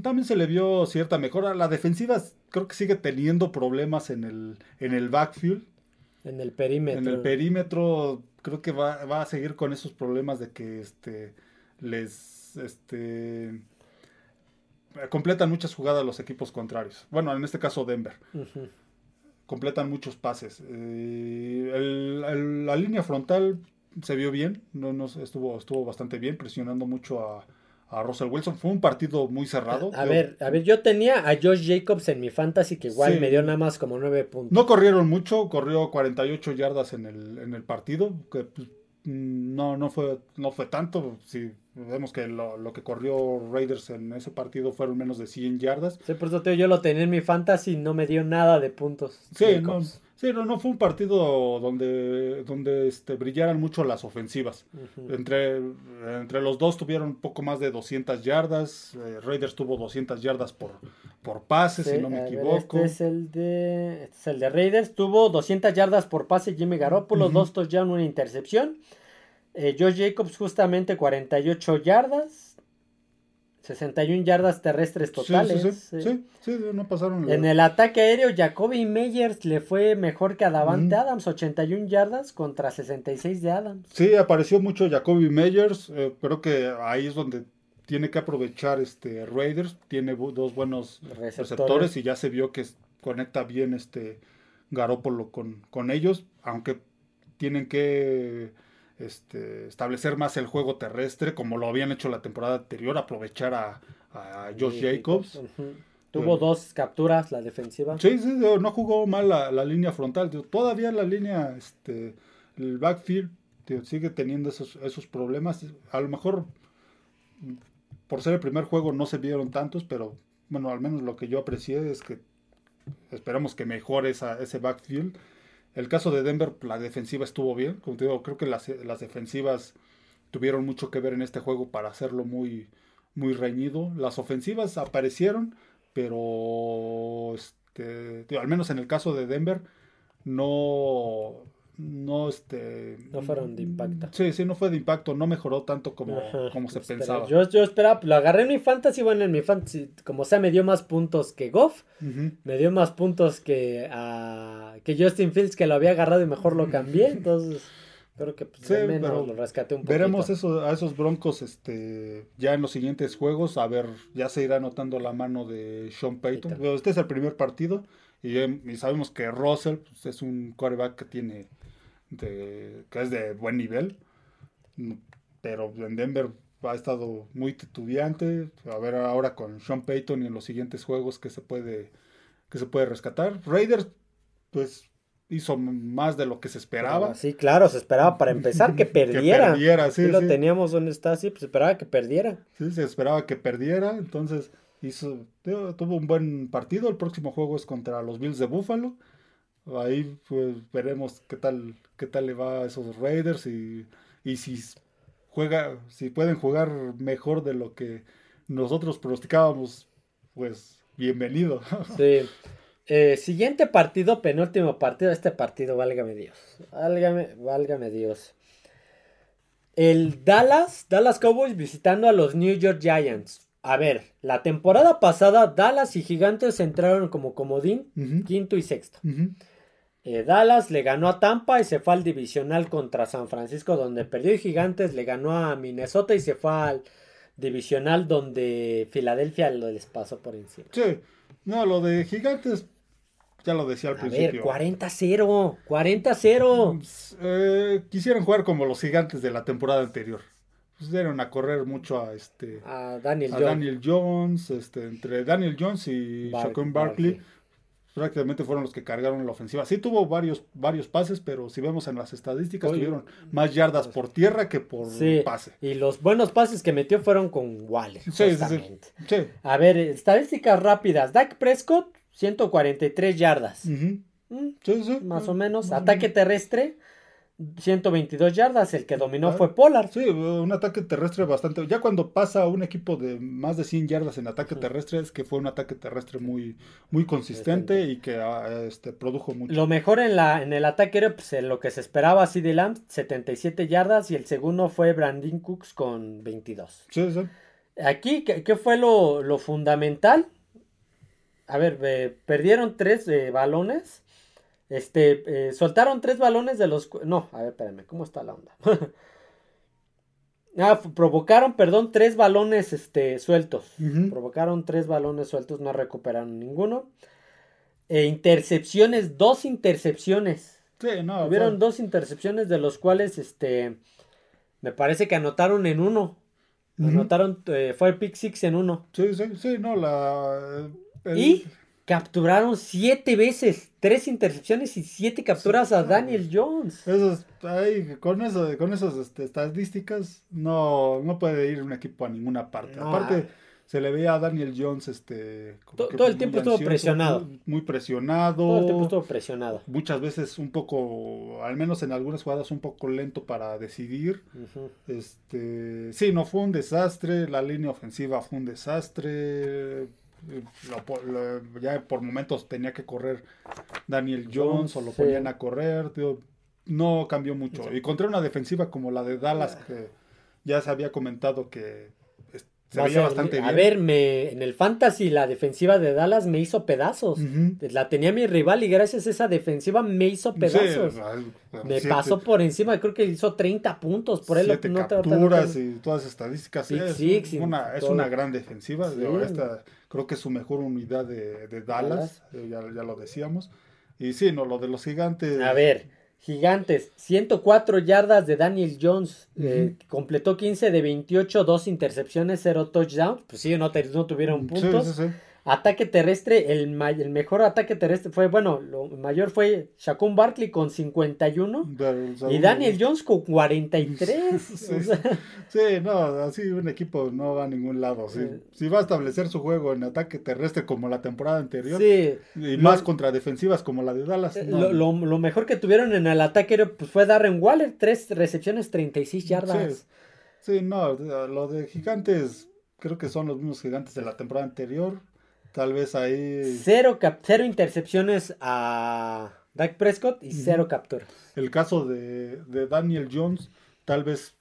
también se le vio cierta mejora, la defensiva creo que sigue teniendo problemas en el, en el backfield, En el perímetro. en el perímetro creo que va, va a seguir con esos problemas de que este les este completan muchas jugadas los equipos contrarios. Bueno, en este caso Denver. Completan muchos pases. Eh, el- el- la línea frontal se vio bien, no, no estuvo, estuvo bastante bien, presionando mucho a, a Russell Wilson. Fue un partido muy cerrado. A Yo- ver, a ver, yo tenía a Josh Jacobs en mi fantasy que igual Sí. me dio nada más como nueve puntos. No corrieron mucho, corrió 48 yardas en el, en el partido, que pues, no, no, fue, no fue tanto. Si vemos que lo, lo que corrió Raiders en ese partido fueron menos de 100 yardas. Sí, por eso yo lo tenía en mi fantasy y no me dio nada de puntos. Sí, no, Jacobs. Sí, no, no fue un partido donde, donde este, brillaran mucho las ofensivas. Entre, entre los dos tuvieron un poco más de 200 yardas. eh, Raiders tuvo 200 yardas por, por pase, Sí, si no me ver, equivoco. este es el de este es el de Raiders. Tuvo 200 yardas por pase Jimmy Garoppolo, Ujú. dos touchdowns, una intercepción. Eh, Josh Jacobs justamente 48 yardas, 61 yardas terrestres totales. sí, sí, sí, sí, no pasaron. En el ataque aéreo, Jacoby Meyers le fue mejor que a Davante Ujú. Adams, 81 yardas contra 66 de Adams. Sí, apareció mucho Jacoby Meyers. eh, creo que ahí es donde tiene que aprovechar este Raiders. Tiene dos buenos Receptores. receptores y ya se vio que conecta bien este Garópolo con, con ellos, aunque tienen que este, establecer más el juego terrestre, como lo habían hecho la temporada anterior, aprovechar a, a Josh Jacobs. Tuvo dos capturas la defensiva. Sí, sí, no jugó mal la, la línea frontal. Todavía la línea, este, el backfield sigue teniendo esos, esos problemas. A lo mejor por ser el primer juego no se vieron tantos, pero bueno, al menos lo que yo aprecié es que esperamos que mejore esa, ese backfield. El caso de Denver, la defensiva estuvo bien. Como te digo, creo que las, las defensivas tuvieron mucho que ver en este juego para hacerlo muy, muy reñido. Las ofensivas aparecieron, pero este, al menos en el caso de Denver, no, no, este, No fueron de impacto. Sí, sí, no fue de impacto, no mejoró tanto como, Ajá, como se espera, pensaba. Yo, yo esperaba, lo agarré en mi fantasy, bueno, en mi fantasy, como sea, me dio más puntos que Goff, me dio más puntos que, a que Justin Fields, que lo había agarrado y mejor lo cambié, (laughs) entonces creo que pues, Sí, menos lo rescaté un poquito. Veremos eso, a esos broncos este, ya en los siguientes juegos. A ver, ya se irá notando la mano de Sean Payton. Este es el primer partido y, em, y sabemos que Russell pues, es un quarterback que tiene de- que es de buen nivel. Pero en Denver ha estado muy titubeante. A ver ahora con Sean Payton y en los siguientes juegos que se puede, que se puede rescatar. Raiders, pues hizo más de lo que se esperaba. Sí, claro, se esperaba para empezar que (laughs) perdiera. perdiera, sí, lo sí. teníamos donde está, sí, pues esperaba que perdiera. Sí, se esperaba que perdiera, entonces hizo, tuvo tuvo un buen partido. El próximo juego es contra los Bills de Buffalo. Ahí pues veremos qué tal, qué tal le va a esos Raiders y, y si juega, si pueden jugar mejor de lo que nosotros pronosticábamos, pues bienvenido. (laughs) Sí. Eh, siguiente partido, penúltimo partido. Este partido, válgame Dios. Válgame, válgame Dios. El Dallas, Dallas Cowboys visitando a los New York Giants. A ver, la temporada pasada Dallas y Gigantes entraron como comodín, quinto y sexto. Ujú. Eh, Dallas le ganó a Tampa y se fue al divisional contra San Francisco donde perdió y Gigantes le ganó a Minnesota y se fue al divisional donde Filadelfia lo les pasó por encima. Sí, no, lo de Gigantes, ya lo decía al A principio. ver, 40-0, 40-0. Eh, quisieran jugar como los gigantes de la temporada anterior. Pues dieron a correr mucho a este A Daniel a Jones. Daniel Jones, este, entre Daniel Jones y Bar- Barkley. Prácticamente fueron los que cargaron la ofensiva. Sí tuvo varios, varios pases, pero si vemos en las estadísticas, Oye. tuvieron más yardas por tierra que por Sí, pase. y los buenos pases que metió fueron con Waller. Sí, justamente. Sí, A ver, estadísticas rápidas. Dak Prescott, 143 yardas. Ujú. Mm, Sí, sí. más o menos. Ataque terrestre, 122 yardas. El que dominó Ah, fue Pollard. Sí, un ataque terrestre bastante. Ya cuando pasa un equipo de más de 100 yardas en ataque terrestre, es que fue un ataque terrestre muy, muy consistente y que ah, este, produjo mucho. Lo mejor en, la, en el ataque era pues, en lo que se esperaba CD Lamb, 77 yardas. Y el segundo fue Brandon Cooks con 22. Sí, sí. Aquí, ¿qué, qué fue lo, lo fundamental? A ver, eh, perdieron tres eh, balones. Este, eh, soltaron tres balones de los... No, a ver, espérame, ¿cómo está la onda? (laughs) ah, provocaron, perdón, tres balones este, sueltos. Provocaron tres balones sueltos, no recuperaron ninguno. E intercepciones, dos intercepciones. Sí, no. Tuvieron fue- dos intercepciones de los cuales, este, me parece que anotaron en uno. Anotaron, eh, fue el pick six en uno. Sí, sí, sí, no, la. el- Y capturaron siete veces, tres intercepciones y siete capturas a Daniel Jones. Esos, ay, con eso, con esas este, estadísticas, no, no puede ir un equipo a ninguna parte. No, Aparte, ah. se le veía a Daniel Jones, este, todo el tiempo estuvo presionado. Muy, muy presionado. Todo el tiempo estuvo presionado. Muchas veces un poco, al menos en algunas jugadas, un poco lento para decidir. Este, sí, no fue un desastre, la línea ofensiva fue un desastre. Lo po- lo- ya por momentos tenía que correr Daniel Jones o lo Sí. ponían a correr. no cambió mucho. Y contra una defensiva como la de Dallas, que ya se había comentado que se a veía bastante a bien. ver, me, en el fantasy la defensiva de Dallas me hizo pedazos. Ujú. La tenía mi rival y gracias a esa defensiva me hizo pedazos. Sí, me siete- pasó por encima, creo que hizo 30 puntos. Por él siete no capturas te- y todas las estadísticas. Pick es, six una, es una gran defensiva. Sí. esta creo que es su mejor unidad de, de Dallas, eh, ya, ya lo decíamos. Y sí, no, lo de los gigantes. A ver, gigantes, 104 yardas de Daniel Jones, eh, completó 15 de 28, dos intercepciones, cero touchdowns, pues sí, no, no tuvieron Sí, puntos. sí, sí. Ataque terrestre, el, el mejor ataque terrestre fue, bueno, lo mayor fue Shaquem Barkley con 51 Pero, o sea, y Daniel Jones con (laughs) 43. Sí. O sea, Sí, no, así un equipo no va a ningún lado. Eh. Si va a establecer su juego en ataque terrestre como la temporada anterior, sí. y Lo- más contra defensivas como la de Dallas, Eh, no. Lo, lo- lo mejor que tuvieron en el ataque era, pues, fue Darren Waller, tres recepciones, 36 yardas. Sí, sí, no, lo de gigantes creo que son los mismos gigantes de la temporada anterior. Tal vez ahí Cero, cap- cero intercepciones a Dak Prescott y cero capturas. el caso de, de Daniel Jones tal vez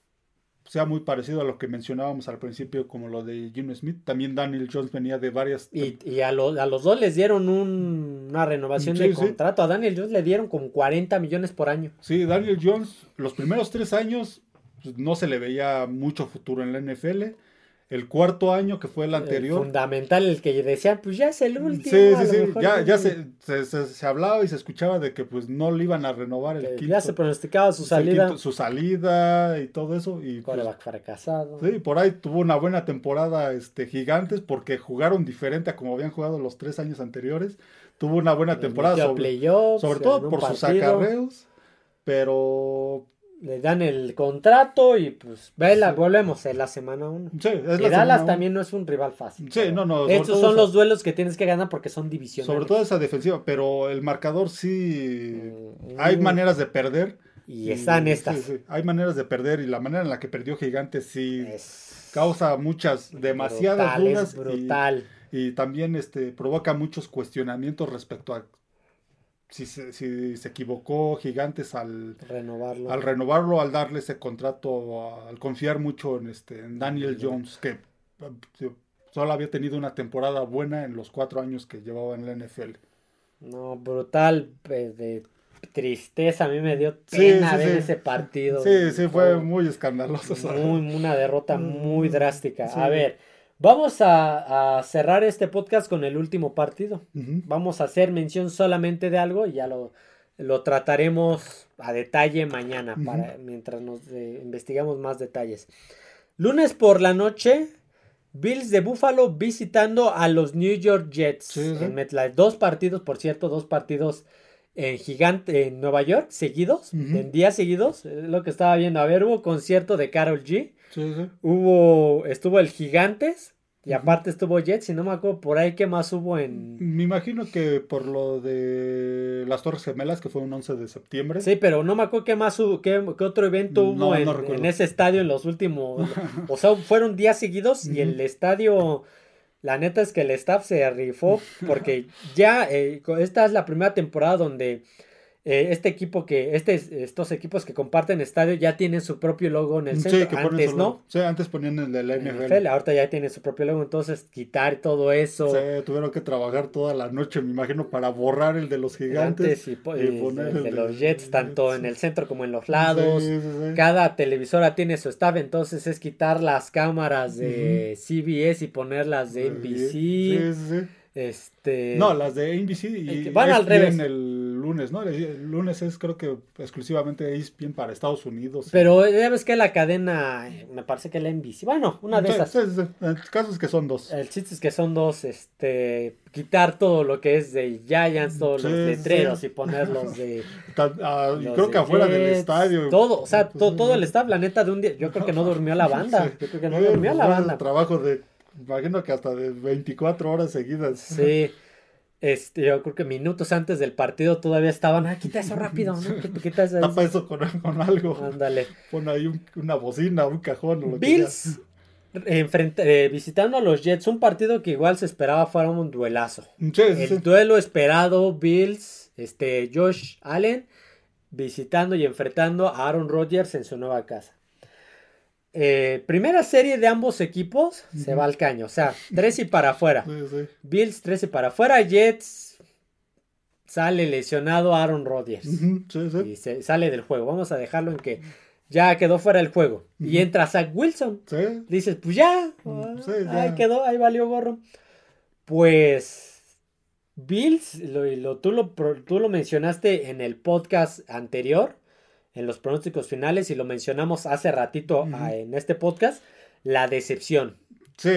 sea muy parecido a lo que mencionábamos al principio como lo de Jim Smith. También Daniel Jones venía de varias... Y, y a, lo- a los dos les dieron un- una renovación Sí, de sí. contrato. A Daniel Jones le dieron como 40 millones por año. Sí, Daniel Jones, los primeros tres años pues, no se le veía mucho futuro en la NFL. El cuarto año, que fue el El anterior, fundamental, el que decían, pues ya es el último. Sí, sí, sí. Ya, ya se, se, se- se hablaba y se escuchaba de que pues no le iban a renovar el quinto, Ya se pronosticaba su salida. quinto- su salida y todo eso. Y pues, fracasado. sí, por ahí tuvo una buena temporada este Gigantes porque jugaron diferente a como habían jugado los tres años anteriores. Tuvo una buena temporada sobre, sobre todo por sus acarreos. Pero Le dan el contrato y pues vela, volvemos en la semana 1. sí, es Y Dallas uno. también no es un rival fácil. Sí, no, Estos son esa- los duelos que tienes que ganar porque son divisionales. Sobre todo esa defensiva, pero el marcador sí. Mm, Hay mm. maneras de perder. Y están estas. sí, hay maneras de perder y la manera en la que perdió Gigantes sí Es causa muchas, demasiadas brutal, dudas es y- brutal. Y, también este provoca muchos cuestionamientos respecto a si se, si se equivocó Gigantes al, Renovarlo. al renovarlo, al darle ese contrato, al confiar mucho en este en Daniel Jones, que eh, solo había tenido una temporada buena en los cuatro años que llevaba en la NFL. No, brutal, pues, de tristeza. A mí me dio pena sí, ver sí. ese partido. Sí, sí, fue Oh, muy escandaloso. muy- una derrota muy drástica. Sí. A ver, vamos a, a cerrar este podcast con el último partido. Vamos a hacer mención solamente de algo y ya lo, lo trataremos a detalle mañana para, mientras nos eh, investigamos más detalles. Lunes por la noche, Bills de Buffalo visitando a los New York Jets Sí, en MetLife. Dos partidos, por cierto, dos partidos en gigante en Nueva York seguidos, en días seguidos, es lo que estaba viendo. A ver, hubo concierto de Carol G. Sí, sí. Hubo, estuvo el Gigantes, Y aparte estuvo Jets y no me acuerdo por ahí qué más hubo en... Me imagino que por lo de las Torres Gemelas, que fue un 11 de septiembre. Sí, pero no me acuerdo qué más hubo, qué, qué otro evento hubo no en, en ese estadio en los últimos... o sea, fueron días seguidos y el estadio... La neta es que el staff se rifó porque ya eh, esta es la primera temporada donde eh, este equipo que, este, estos equipos que comparten estadio ya tienen su propio logo en el Sí, centro. que Antes no. logo. Sí, antes ponían el de la NFL. NFL, ahorita ya tiene su propio logo, entonces quitar todo eso. Sí, tuvieron que trabajar toda la noche, me imagino, para borrar el de los gigantes. Antes y, y poner el el de de- los Jets, tanto en el centro como en los lados. Sí, sí, sí. Cada televisora tiene su staff, entonces es quitar las cámaras de CBS y ponerlas de NBC. Sí, sí, sí. Este. No, las de NBC y van al revés. el lunes, ¿no? El lunes es creo que exclusivamente ESPN para Estados Unidos. Pero ya ves que la cadena, eh, me parece que la NBC. Bueno, una de Sí, esas. sí. El caso es que son dos. El chiste es que son dos, este, quitar todo lo que es de Giants, todos los letreros y ponerlos de... (laughs) Ah, los creo de que afuera del estadio. Todo, o sea, to- todo el staff, la neta, de un día, yo creo que no durmió la (laughs) banda, yo creo que no Eh, durmió la banda. Trabajo de, imagino que hasta de 24 horas seguidas. Sí, este, yo creo que minutos antes del partido todavía estaban, ah, quita eso rápido, ¿no? (laughs) Quita- eso. Tapa eso con, con algo. Ándale. Pon ahí un- una bocina, un cajón o lo que Bills sea. enfrenta- eh, visitando a los Jets, un partido que igual se esperaba fuera un duelazo. Sí, sí, El sí. duelo esperado, Bills, este, Josh Allen, visitando y enfrentando a Aaron Rodgers en su nueva casa. Eh, primera serie de ambos equipos se va al caño, o sea, tres y para afuera. Sí, sí. Bills, tres y para afuera, Jets, sale lesionado Aaron Rodgers sí. y se sale del juego. Vamos a dejarlo en que ya quedó fuera del juego. Y entra Zach Wilson. Dices, pues ya, sí, ahí quedó, ahí valió gorro. Pues Bills, lo, lo- tú, lo, tú lo mencionaste en el podcast anterior, en los pronósticos finales, y lo mencionamos hace ratito ah, en este podcast, la decepción. Sí,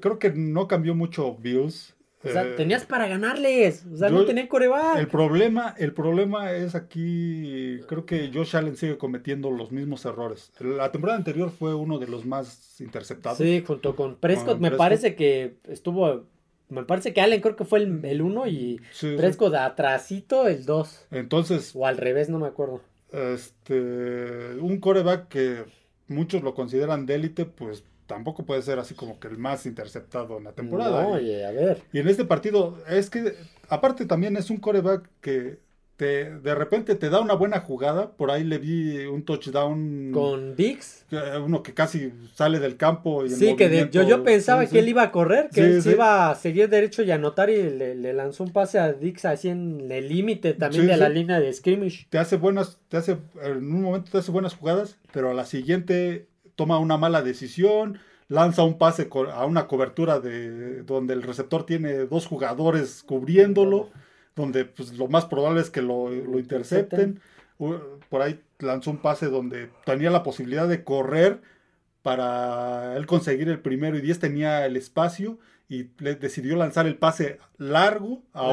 creo que no cambió mucho Bills. O sea, Eh, tenías para ganarles, o sea, no tenían coreback. El problema, el problema es aquí, creo que Josh Allen sigue cometiendo los mismos errores. La temporada anterior fue uno de los más interceptados. Sí, junto con Prescott, Con me Prescott. parece que estuvo, me parece que Allen creo que fue el, el uno y Sí, sí. Prescott atrasito el 2. Entonces, O al revés, no me acuerdo. Este, un coreback que muchos lo consideran de élite, pues tampoco puede ser así como que el más interceptado en la temporada. No, oye, a ver. y en este partido, es que aparte también es un coreback que te, de repente te da una buena jugada. Por ahí le vi un touchdown. Con Dix. que- uno que casi sale del campo. Y Sí, que de- yo, yo pensaba sí, que sí. él iba a correr, que Sí, él se iba a seguir derecho y anotar y le, le lanzó un pase a Dix así en el límite también de la línea de scrimmage. te hace buenas, te hace, en un momento te hace buenas jugadas, pero a la siguiente toma una mala decisión, lanza un pase a una cobertura de donde el receptor tiene dos jugadores cubriéndolo, donde pues lo más probable es que lo, lo intercepten. Por ahí lanzó un pase donde tenía la posibilidad de correr para él conseguir el primero y 10 tenía el espacio y le decidió lanzar el pase largo a Ah.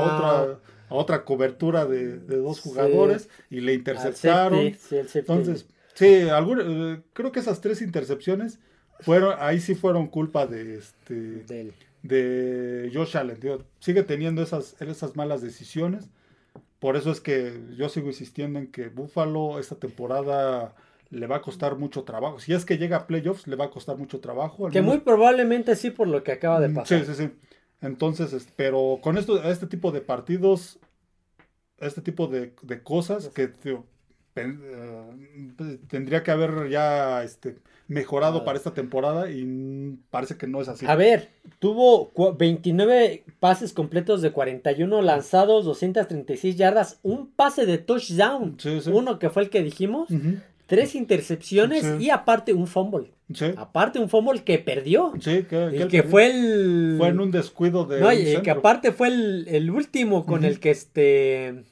otra a otra cobertura de, de dos Sí. jugadores y le interceptaron. safety, sí, safety. Entonces, sí, algún- eh, creo que esas tres intercepciones fueron, ahí sí fueron culpa de este Del- de Josh Allen. Digo, sigue teniendo esas, esas malas decisiones. Por eso es que yo sigo insistiendo en que Buffalo esta temporada le va a costar mucho trabajo. Si es que llega a playoffs, le va a costar mucho trabajo. que menos- muy probablemente sí por lo que acaba de Mm, pasar. Sí, sí, sí. Entonces, es- pero con esto, este tipo de partidos, este tipo de, de cosas que tío, pen- eh, tendría que haber ya este, mejorado para esta temporada y parece que no es así. A ver, tuvo cu- 29 pases completos de 41 lanzados, 236 yardas, un pase de touchdown, Sí, sí. uno que fue el que dijimos, tres intercepciones Sí. y aparte un fumble. Sí, Aparte un fumble que perdió. sí, que, El que fue el... Fue en un descuido de No, y que aparte fue el, el último con el que este...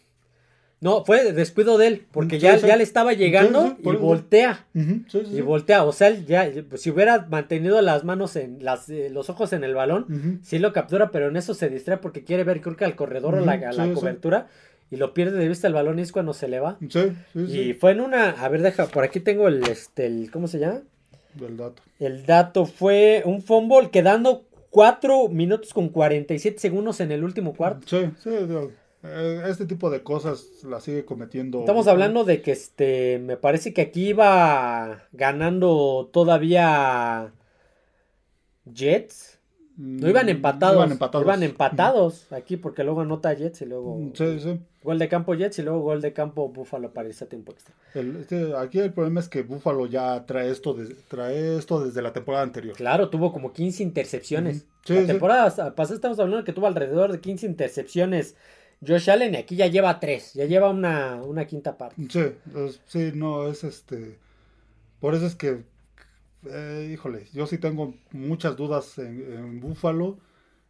No, fue descuido de él, porque Sí, ya, sí. ya le estaba llegando Sí, y voltea. Y voltea, o sea, él ya, si hubiera mantenido las manos en las, eh, los ojos en el balón, Ujú. sí lo captura, pero en eso se distrae porque quiere ver, creo que al corredor o la, a la cobertura, y lo pierde de vista el balón y es cuando se le va. Sí, sí, Y fue en una, a ver, deja, por aquí tengo el, este, el, ¿cómo se llama? Del dato. El dato fue un fumble quedando 4 minutos con 47 segundos en el último cuarto. Sí, sí, este tipo de cosas las sigue cometiendo. Estamos hablando de que este me parece que aquí iba ganando todavía Jets. No iban empatados. Mm, Iban empatados. Iban empatados aquí porque luego anota Jets y luego Sí, sí. gol de campo Jets y luego gol de campo Buffalo para irse a tiempo extra. El- este, aquí el problema es que Buffalo ya trae esto, de- trae esto desde la temporada anterior. Claro, tuvo como 15 intercepciones. Sí, la temporada pasada estamos hablando de que tuvo alrededor de 15 intercepciones Josh Allen y aquí ya lleva 3, ya lleva una, una quinta parte. Sí, es- sí, no, es este. Por eso es que, eh, híjole, yo sí tengo muchas dudas en, en Buffalo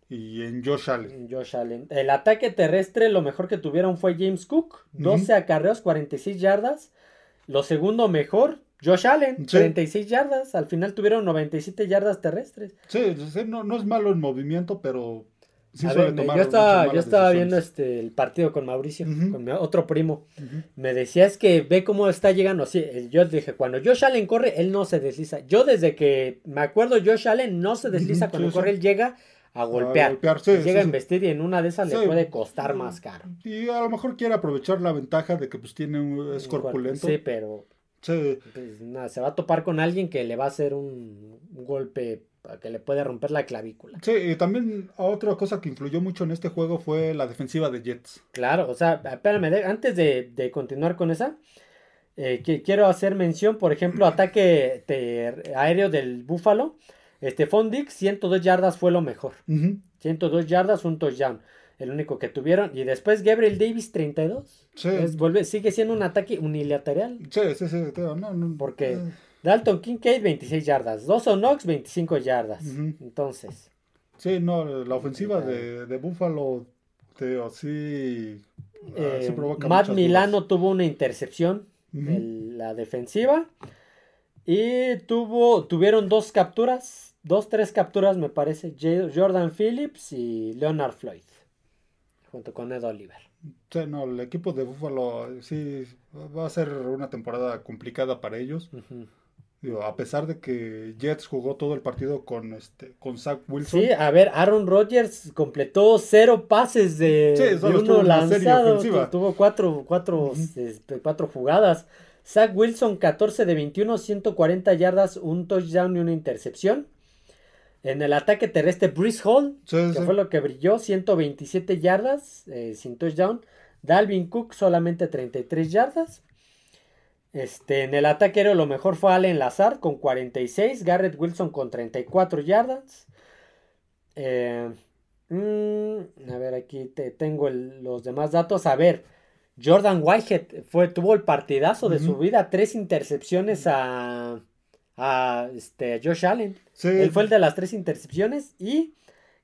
y en Josh Allen. Josh Allen. El ataque terrestre, lo mejor que tuvieron fue James Cook, 12 acarreos, 46 yardas. Lo segundo mejor, Josh Allen, Sí. 36 yardas. Al final tuvieron 97 yardas terrestres. Sí, sí, no, no es malo en movimiento, pero sí A ver, me- yo estaba, yo estaba viendo este el partido con Mauricio, con mi otro primo. Ujú. Me decía es que ve cómo está llegando. Sí, el- yo dije, cuando Josh Allen corre, él no se desliza. Yo desde que me acuerdo, Josh Allen no se desliza cuando sí, corre, sí. él llega a golpear. golpear, sí, llega a investir y en una de esas le puede costar más caro. Y a lo mejor quiere aprovechar la ventaja de que pues tiene un, es corpulento. Sí, pero pues, nada, se va a topar con alguien que le va a hacer un, un golpe que le puede romper la clavícula. sí, y también otra cosa que influyó mucho en este juego fue la defensiva de Jets. Claro, o sea, espérame, antes de, de continuar con esa, eh, que quiero hacer mención, por ejemplo, (clears throat) ataque aéreo del Búfalo. Este Dix, 102 yardas fue lo mejor. Ujú. 102 yardas, un touchdown. El único que tuvieron. Y después Gabriel Davis, 32. Sí. Es- vuelve, sigue siendo un ataque unilateral. Sí, sí, sí, no, no, Porque eh, Dalton Kincaid, 26 yardas. Dawson Knox, 25 yardas. Ujú. Entonces, Sí, no, la ofensiva de, de Buffalo, te digo, sí, ah, eh, sí provoca Matt Milano dudas. tuvo una intercepción. Ujú. el- la defensiva. Y tuvo, tuvieron dos capturas, dos, tres capturas me parece, Jordan Phillips y Leonard Floyd, junto con Ed Oliver. Sí, no, el equipo de Buffalo sí va a ser una temporada complicada para ellos. Ujú. Digo, a pesar de que Jets jugó todo el partido con este con Zach Wilson. Sí, a ver, Aaron Rodgers completó cero pases de, Sí, de uno lanzado, tuvo cuatro, cuatro, este, cuatro jugadas. Zach Wilson 14 de 21, 140 yardas, un touchdown y una intercepción. En el ataque terrestre, Brice Hall, Sí, que sí. fue lo que brilló, 127 yardas eh, sin touchdown. Dalvin Cook solamente 33 yardas. Este, en el ataque aéreo lo mejor fue Allen Lazard con 46, Garrett Wilson con 34 yardas. Eh, mm, a ver, aquí te tengo el- los demás datos. A ver, Jordan Whitehead fue, tuvo el partidazo de su vida, tres intercepciones a, a este, Josh Allen. Sí, Él fue el de las tres intercepciones y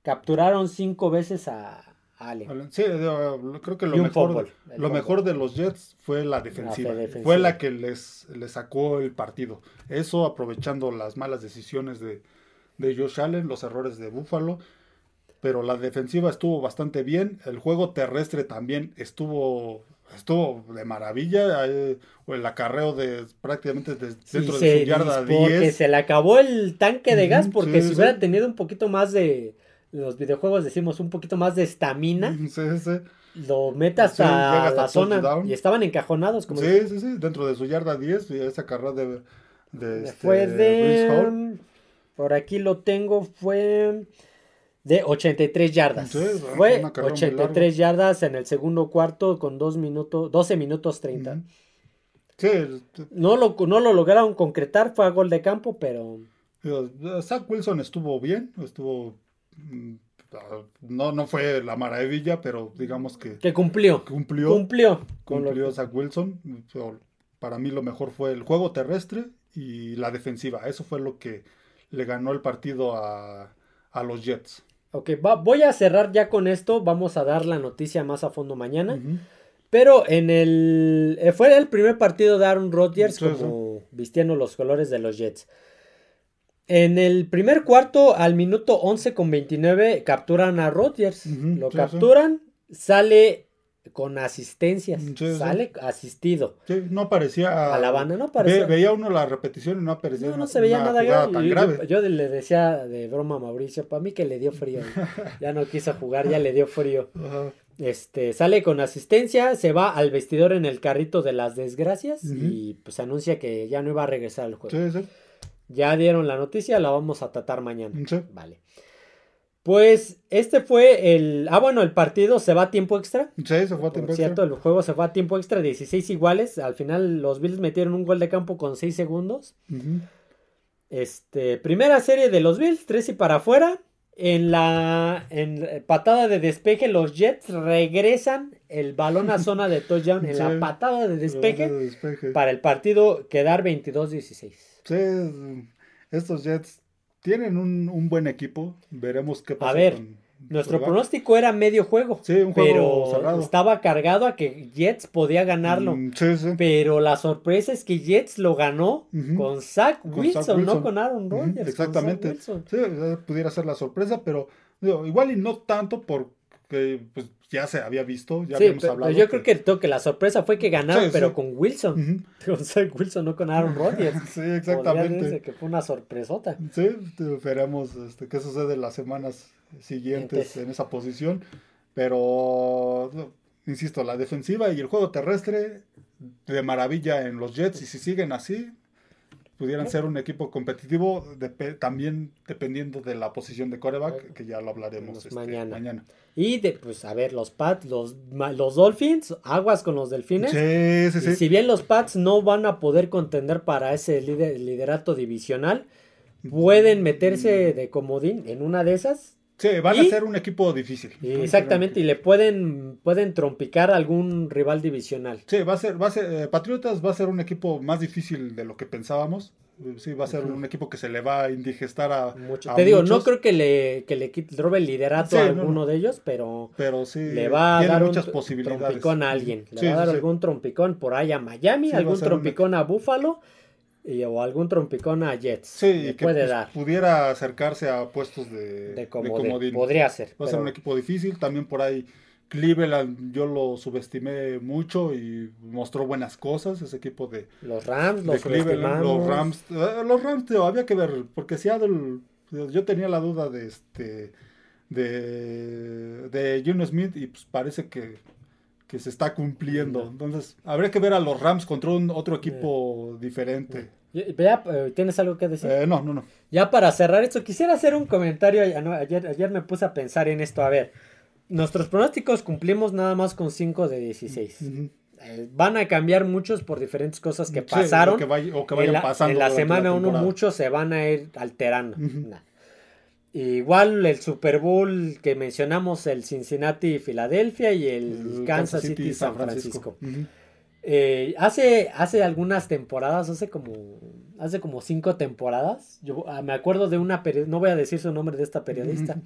capturaron cinco veces a Allen. Sí, creo que lo mejor, el lo mejor de los Jets fue la defensiva. La defensiva. Fue la que les, les sacó el partido. Eso aprovechando las malas decisiones de, de Josh Allen, los errores de Buffalo. Pero la defensiva estuvo bastante bien. El juego terrestre también estuvo, estuvo de maravilla. eh, el acarreo de prácticamente de- Sí, dentro de su yarda dis- porque 10. se le acabó el tanque de gas porque sí, si sí. hubiera tenido un poquito más de los videojuegos decimos un poquito más de estamina (laughs) Sí, sí. lo mete Sí, hasta la zona y estaban encajonados como Sí, sí, sí, dentro de su yarda 10, y esa carrera de, de este, fue de por aquí lo tengo fue de 83 yardas. Sí, fue fue carrera muy 83 yardas en el segundo cuarto con 2 minutos 12 minutos 30 Ujú. Sí, no lo no lo lograron concretar fue a gol de campo pero Zach Wilson estuvo bien, estuvo no, no fue la maravilla, pero digamos que que cumplió cumplió, cumplió cumplió Zach Wilson. Para mí lo mejor fue el juego terrestre y la defensiva. Eso fue lo que le ganó el partido a, a los Jets. Ok, va- voy a cerrar ya con esto. Vamos a dar la noticia más a fondo mañana. Pero en el. eh, fue el primer partido de Aaron Rodgers Sí, como vistiendo los colores de los Jets. En el primer cuarto, al minuto 11 con 29, capturan a Rodgers. Lo sí, sí. capturan. Sale con asistencias. Sí. Sale asistido. Sí, no parecía. A la banda, no Ve- parecía. veía uno la repetición y no aparecía. No, no se veía nada grave. tan Yo, grave. yo le decía de broma a Mauricio, para mí que le dio frío. (laughs) ya no quiso jugar, ya le dio frío. Ajá. Este, sale con asistencia, se va al vestidor en el carrito de las desgracias y pues anuncia que ya no iba a regresar al juego. Sí, sí. Ya dieron la noticia, la vamos a tratar mañana. Sí. Vale. Pues este fue el... Ah, bueno, el partido se va a tiempo extra. Sí, se fue a Por tiempo cierto, extra. el juego se fue a tiempo extra, 16 iguales. Al final los Bills metieron un gol de campo con 6 segundos. Este, primera serie de los Bills, 3 y para afuera. En la en patada de despeje, los Jets regresan el balón a zona de touchdown en Sí. la patada de despeje De despeje. para el partido quedar 22-16. Sí, estos Jets tienen un, un buen equipo. Veremos qué pasa. ver, con Nuestro pronóstico era medio juego, Sí, un juego pero cerrado. estaba cargado a que Jets podía ganarlo. Mm, sí, sí. Pero la sorpresa es que Jets lo ganó con Zach Con Wilson, Zach no con Aaron Rodgers. con Exactamente. Zach Wilson. Sí, eh, pudiera ser la sorpresa, pero digo, igual y no tanto porque pues, ya se había visto, ya Sí, habíamos pero hablado. yo creo que, to- que la sorpresa fue que ganaron, Sí, pero sí. con Wilson. Con (laughs) Zach Wilson, no con Aaron Rodgers. (laughs) Sí, exactamente. que fue una sorpresota. Sí, veremos este, qué sucede las semanas siguientes en esa posición. Pero, insisto, la defensiva y el juego terrestre de maravilla en los Jets. Y si siguen así, pudieran ser un equipo competitivo también dependiendo de la posición de coreback, que ya lo hablaremos este, mañana. mañana. Y de, pues, a ver, los Pats, los, los Dolphins, aguas con los Delfines. Sí, sí, Y sí. si bien los Pats no van a poder contender para ese lider- liderato divisional, pueden meterse de comodín en una de esas. Sí, van a ser un equipo difícil. Exactamente, y le pueden, pueden trompicar a algún rival divisional. Sí, va a ser, va a ser, eh, Patriotas va a ser un equipo más difícil de lo que pensábamos. Sí, va a ser un equipo que se le va a indigestar a, Mucho. a Te digo, no creo que le, que le robe el liderato Sí, a no, alguno no. de ellos, pero pero sí le va a dar un trompicón a alguien. Le va a dar algún trompicón por ahí a Miami, algún un- trompicón a Buffalo y, o algún trompicón a Jets. Sí, que puede pues, dar. pudiera acercarse a puestos de, De de comodín. Podría ser. Va a ser un equipo difícil. También por ahí Cleveland yo lo subestimé mucho y mostró buenas cosas. Ese equipo de, Los Rams, de los Cleveland, los. Rams. eh, los Rams, tío, había que ver, porque Seattle, yo tenía la duda de este de, de Geno Smith y pues parece que, que se está cumpliendo. Entonces, habría que ver a los Rams contra un otro equipo diferente. Ya, eh, ¿Tienes algo que decir? Eh, no, no, no. Ya para cerrar esto, quisiera hacer un comentario. no, Ayer, ayer me puse a pensar en esto. A ver, nuestros pronósticos cumplimos nada más con 5 de 16. Ujú. Eh, van a cambiar muchos por diferentes cosas que Sí, pasaron. o que vay- o que en vayan la, pasando en la semana uno temporada. muchos se van a ir alterando. Nah. Igual el Super Bowl que mencionamos, el Cincinnati Filadelfia y el, Kansas City San Francisco. Eh, hace, hace algunas temporadas, hace como, hace como cinco temporadas, yo ah, me acuerdo de una, peri- no voy a decir su nombre de esta periodista,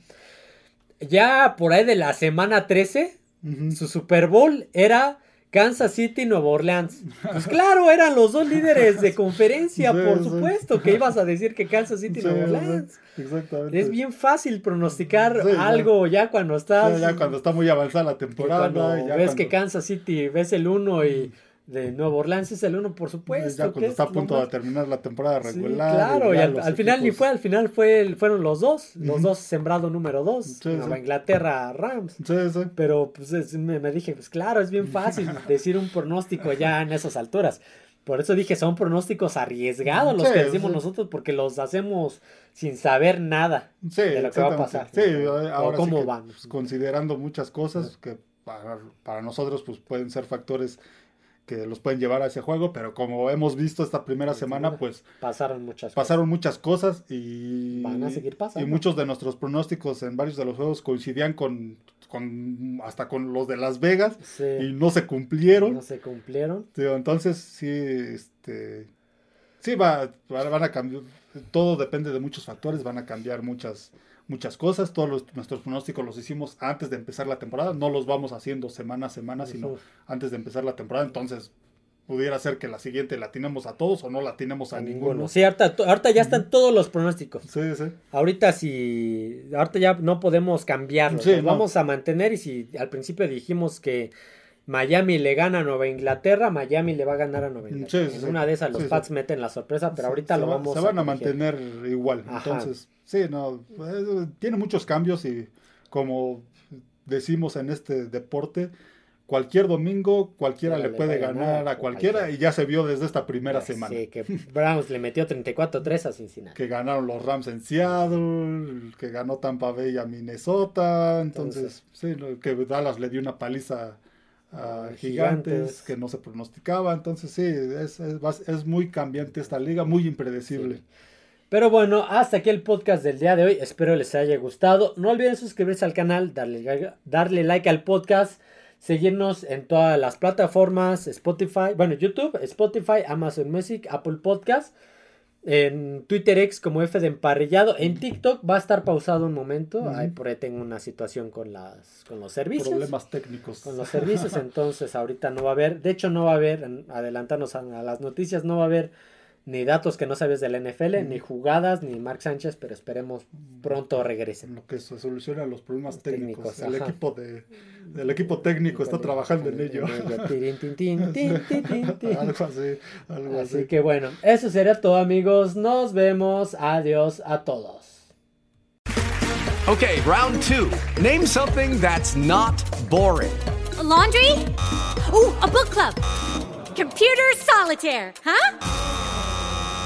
ya por ahí de la semana 13, Ujú. su Super Bowl era Kansas City Nueva Orleans. Pues claro, eran los dos líderes de conferencia, (laughs) Sí, por sí. supuesto, que ibas a decir que Kansas City Sí, Nueva sí, Orleans. Exactamente. Es bien fácil pronosticar Sí, algo ya cuando estás... Sí, ya cuando está muy avanzada la y temporada. cuando ya ves cuando- que Kansas City ves el 1 y de Nueva Orleans es el 1, por supuesto. ya cuando es está a punto de terminar la temporada Sí, regular. claro, y al, final ni fue, al final fue el- fueron los dos, los dos sembrado número 2, Sí, Nueva sí. Inglaterra, Rams. Sí, sí. Pero pues es- me, me dije, pues claro, es bien fácil (laughs) decir un pronóstico ya en esas alturas. Por eso dije, son pronósticos arriesgados los que decimos nosotros, porque los hacemos sin saber nada de lo que va a pasar. Sí, o ahora sí cómo que, van. pues, considerando muchas cosas que para, para nosotros pues pueden ser factores que los pueden llevar a ese juego, pero como hemos visto esta primera semana, pues Pasaron muchas pasaron muchas cosas y, Van a seguir pasando. y muchos de nuestros pronósticos en varios de los juegos coincidían con, con hasta con los de Las Vegas y no se cumplieron. no se cumplieron. Entonces sí, este, sí va- van a cambiar, todo depende de muchos factores, van a cambiar muchas, muchas cosas. Todos los- nuestros pronósticos los hicimos antes de empezar la temporada, no los vamos haciendo semana a semana, sino antes de empezar la temporada. Entonces pudiera ser que la siguiente la tenemos a todos o no la tenemos a, A ninguno. ninguno. Sí, ahorita, ahorita ya están todos los pronósticos. Sí, sí. Ahorita si ahorita ya no podemos cambiarlos, Sí, los no. vamos a mantener y si al principio dijimos que Miami le gana a Nueva Inglaterra, Miami le va a ganar a Nueva Inglaterra. Sí, sí, en sí. una de esas los Sí. Pats meten la sorpresa, pero ahorita se lo va- vamos Se van a mantener igual. Ajá. Entonces, sí, no. eh, Tiene muchos cambios y como decimos en este deporte, cualquier domingo cualquiera le puede ganar a cualquiera y ya se vio desde esta primera semana. Sí, que Browns le metió 34-3 a Cincinnati. Que ganaron los Rams en Seattle, que ganó Tampa Bay a Minnesota, entonces, sí, que Dallas le dio una paliza gigantes, Gigantes. que no se pronosticaba, entonces sí, es, es, muy cambiante esta liga, muy impredecible. Sí. Pero bueno, hasta aquí el podcast del día de hoy. Espero les haya gustado. No olviden suscribirse al canal, darle, darle like al podcast, seguirnos en todas las plataformas, Spotify, bueno, YouTube, Spotify, Amazon Music, Apple Podcast, en Twitter X como F de emparrillado, en TikTok va a estar pausado un momento, ahí por ahí tengo una situación con las con los servicios. Problemas técnicos. Con los servicios, (laughs) entonces ahorita no va a haber, de hecho no va a haber, adelantarnos a, a las noticias, no va a haber ni datos que no sabes de la NFL, ni jugadas, ni Mark Sánchez, pero esperemos pronto regresen. en lo que se soluciona los problemas Los técnicos. técnicos, el ajá. equipo de el equipo técnico está trabajando en ello. Algo así, algo Así así. que bueno, eso sería todo amigos, nos vemos, adiós a todos. Okay, round two. Name something that's not boring. A laundry? Ooh, a book club. Computer solitaire, huh?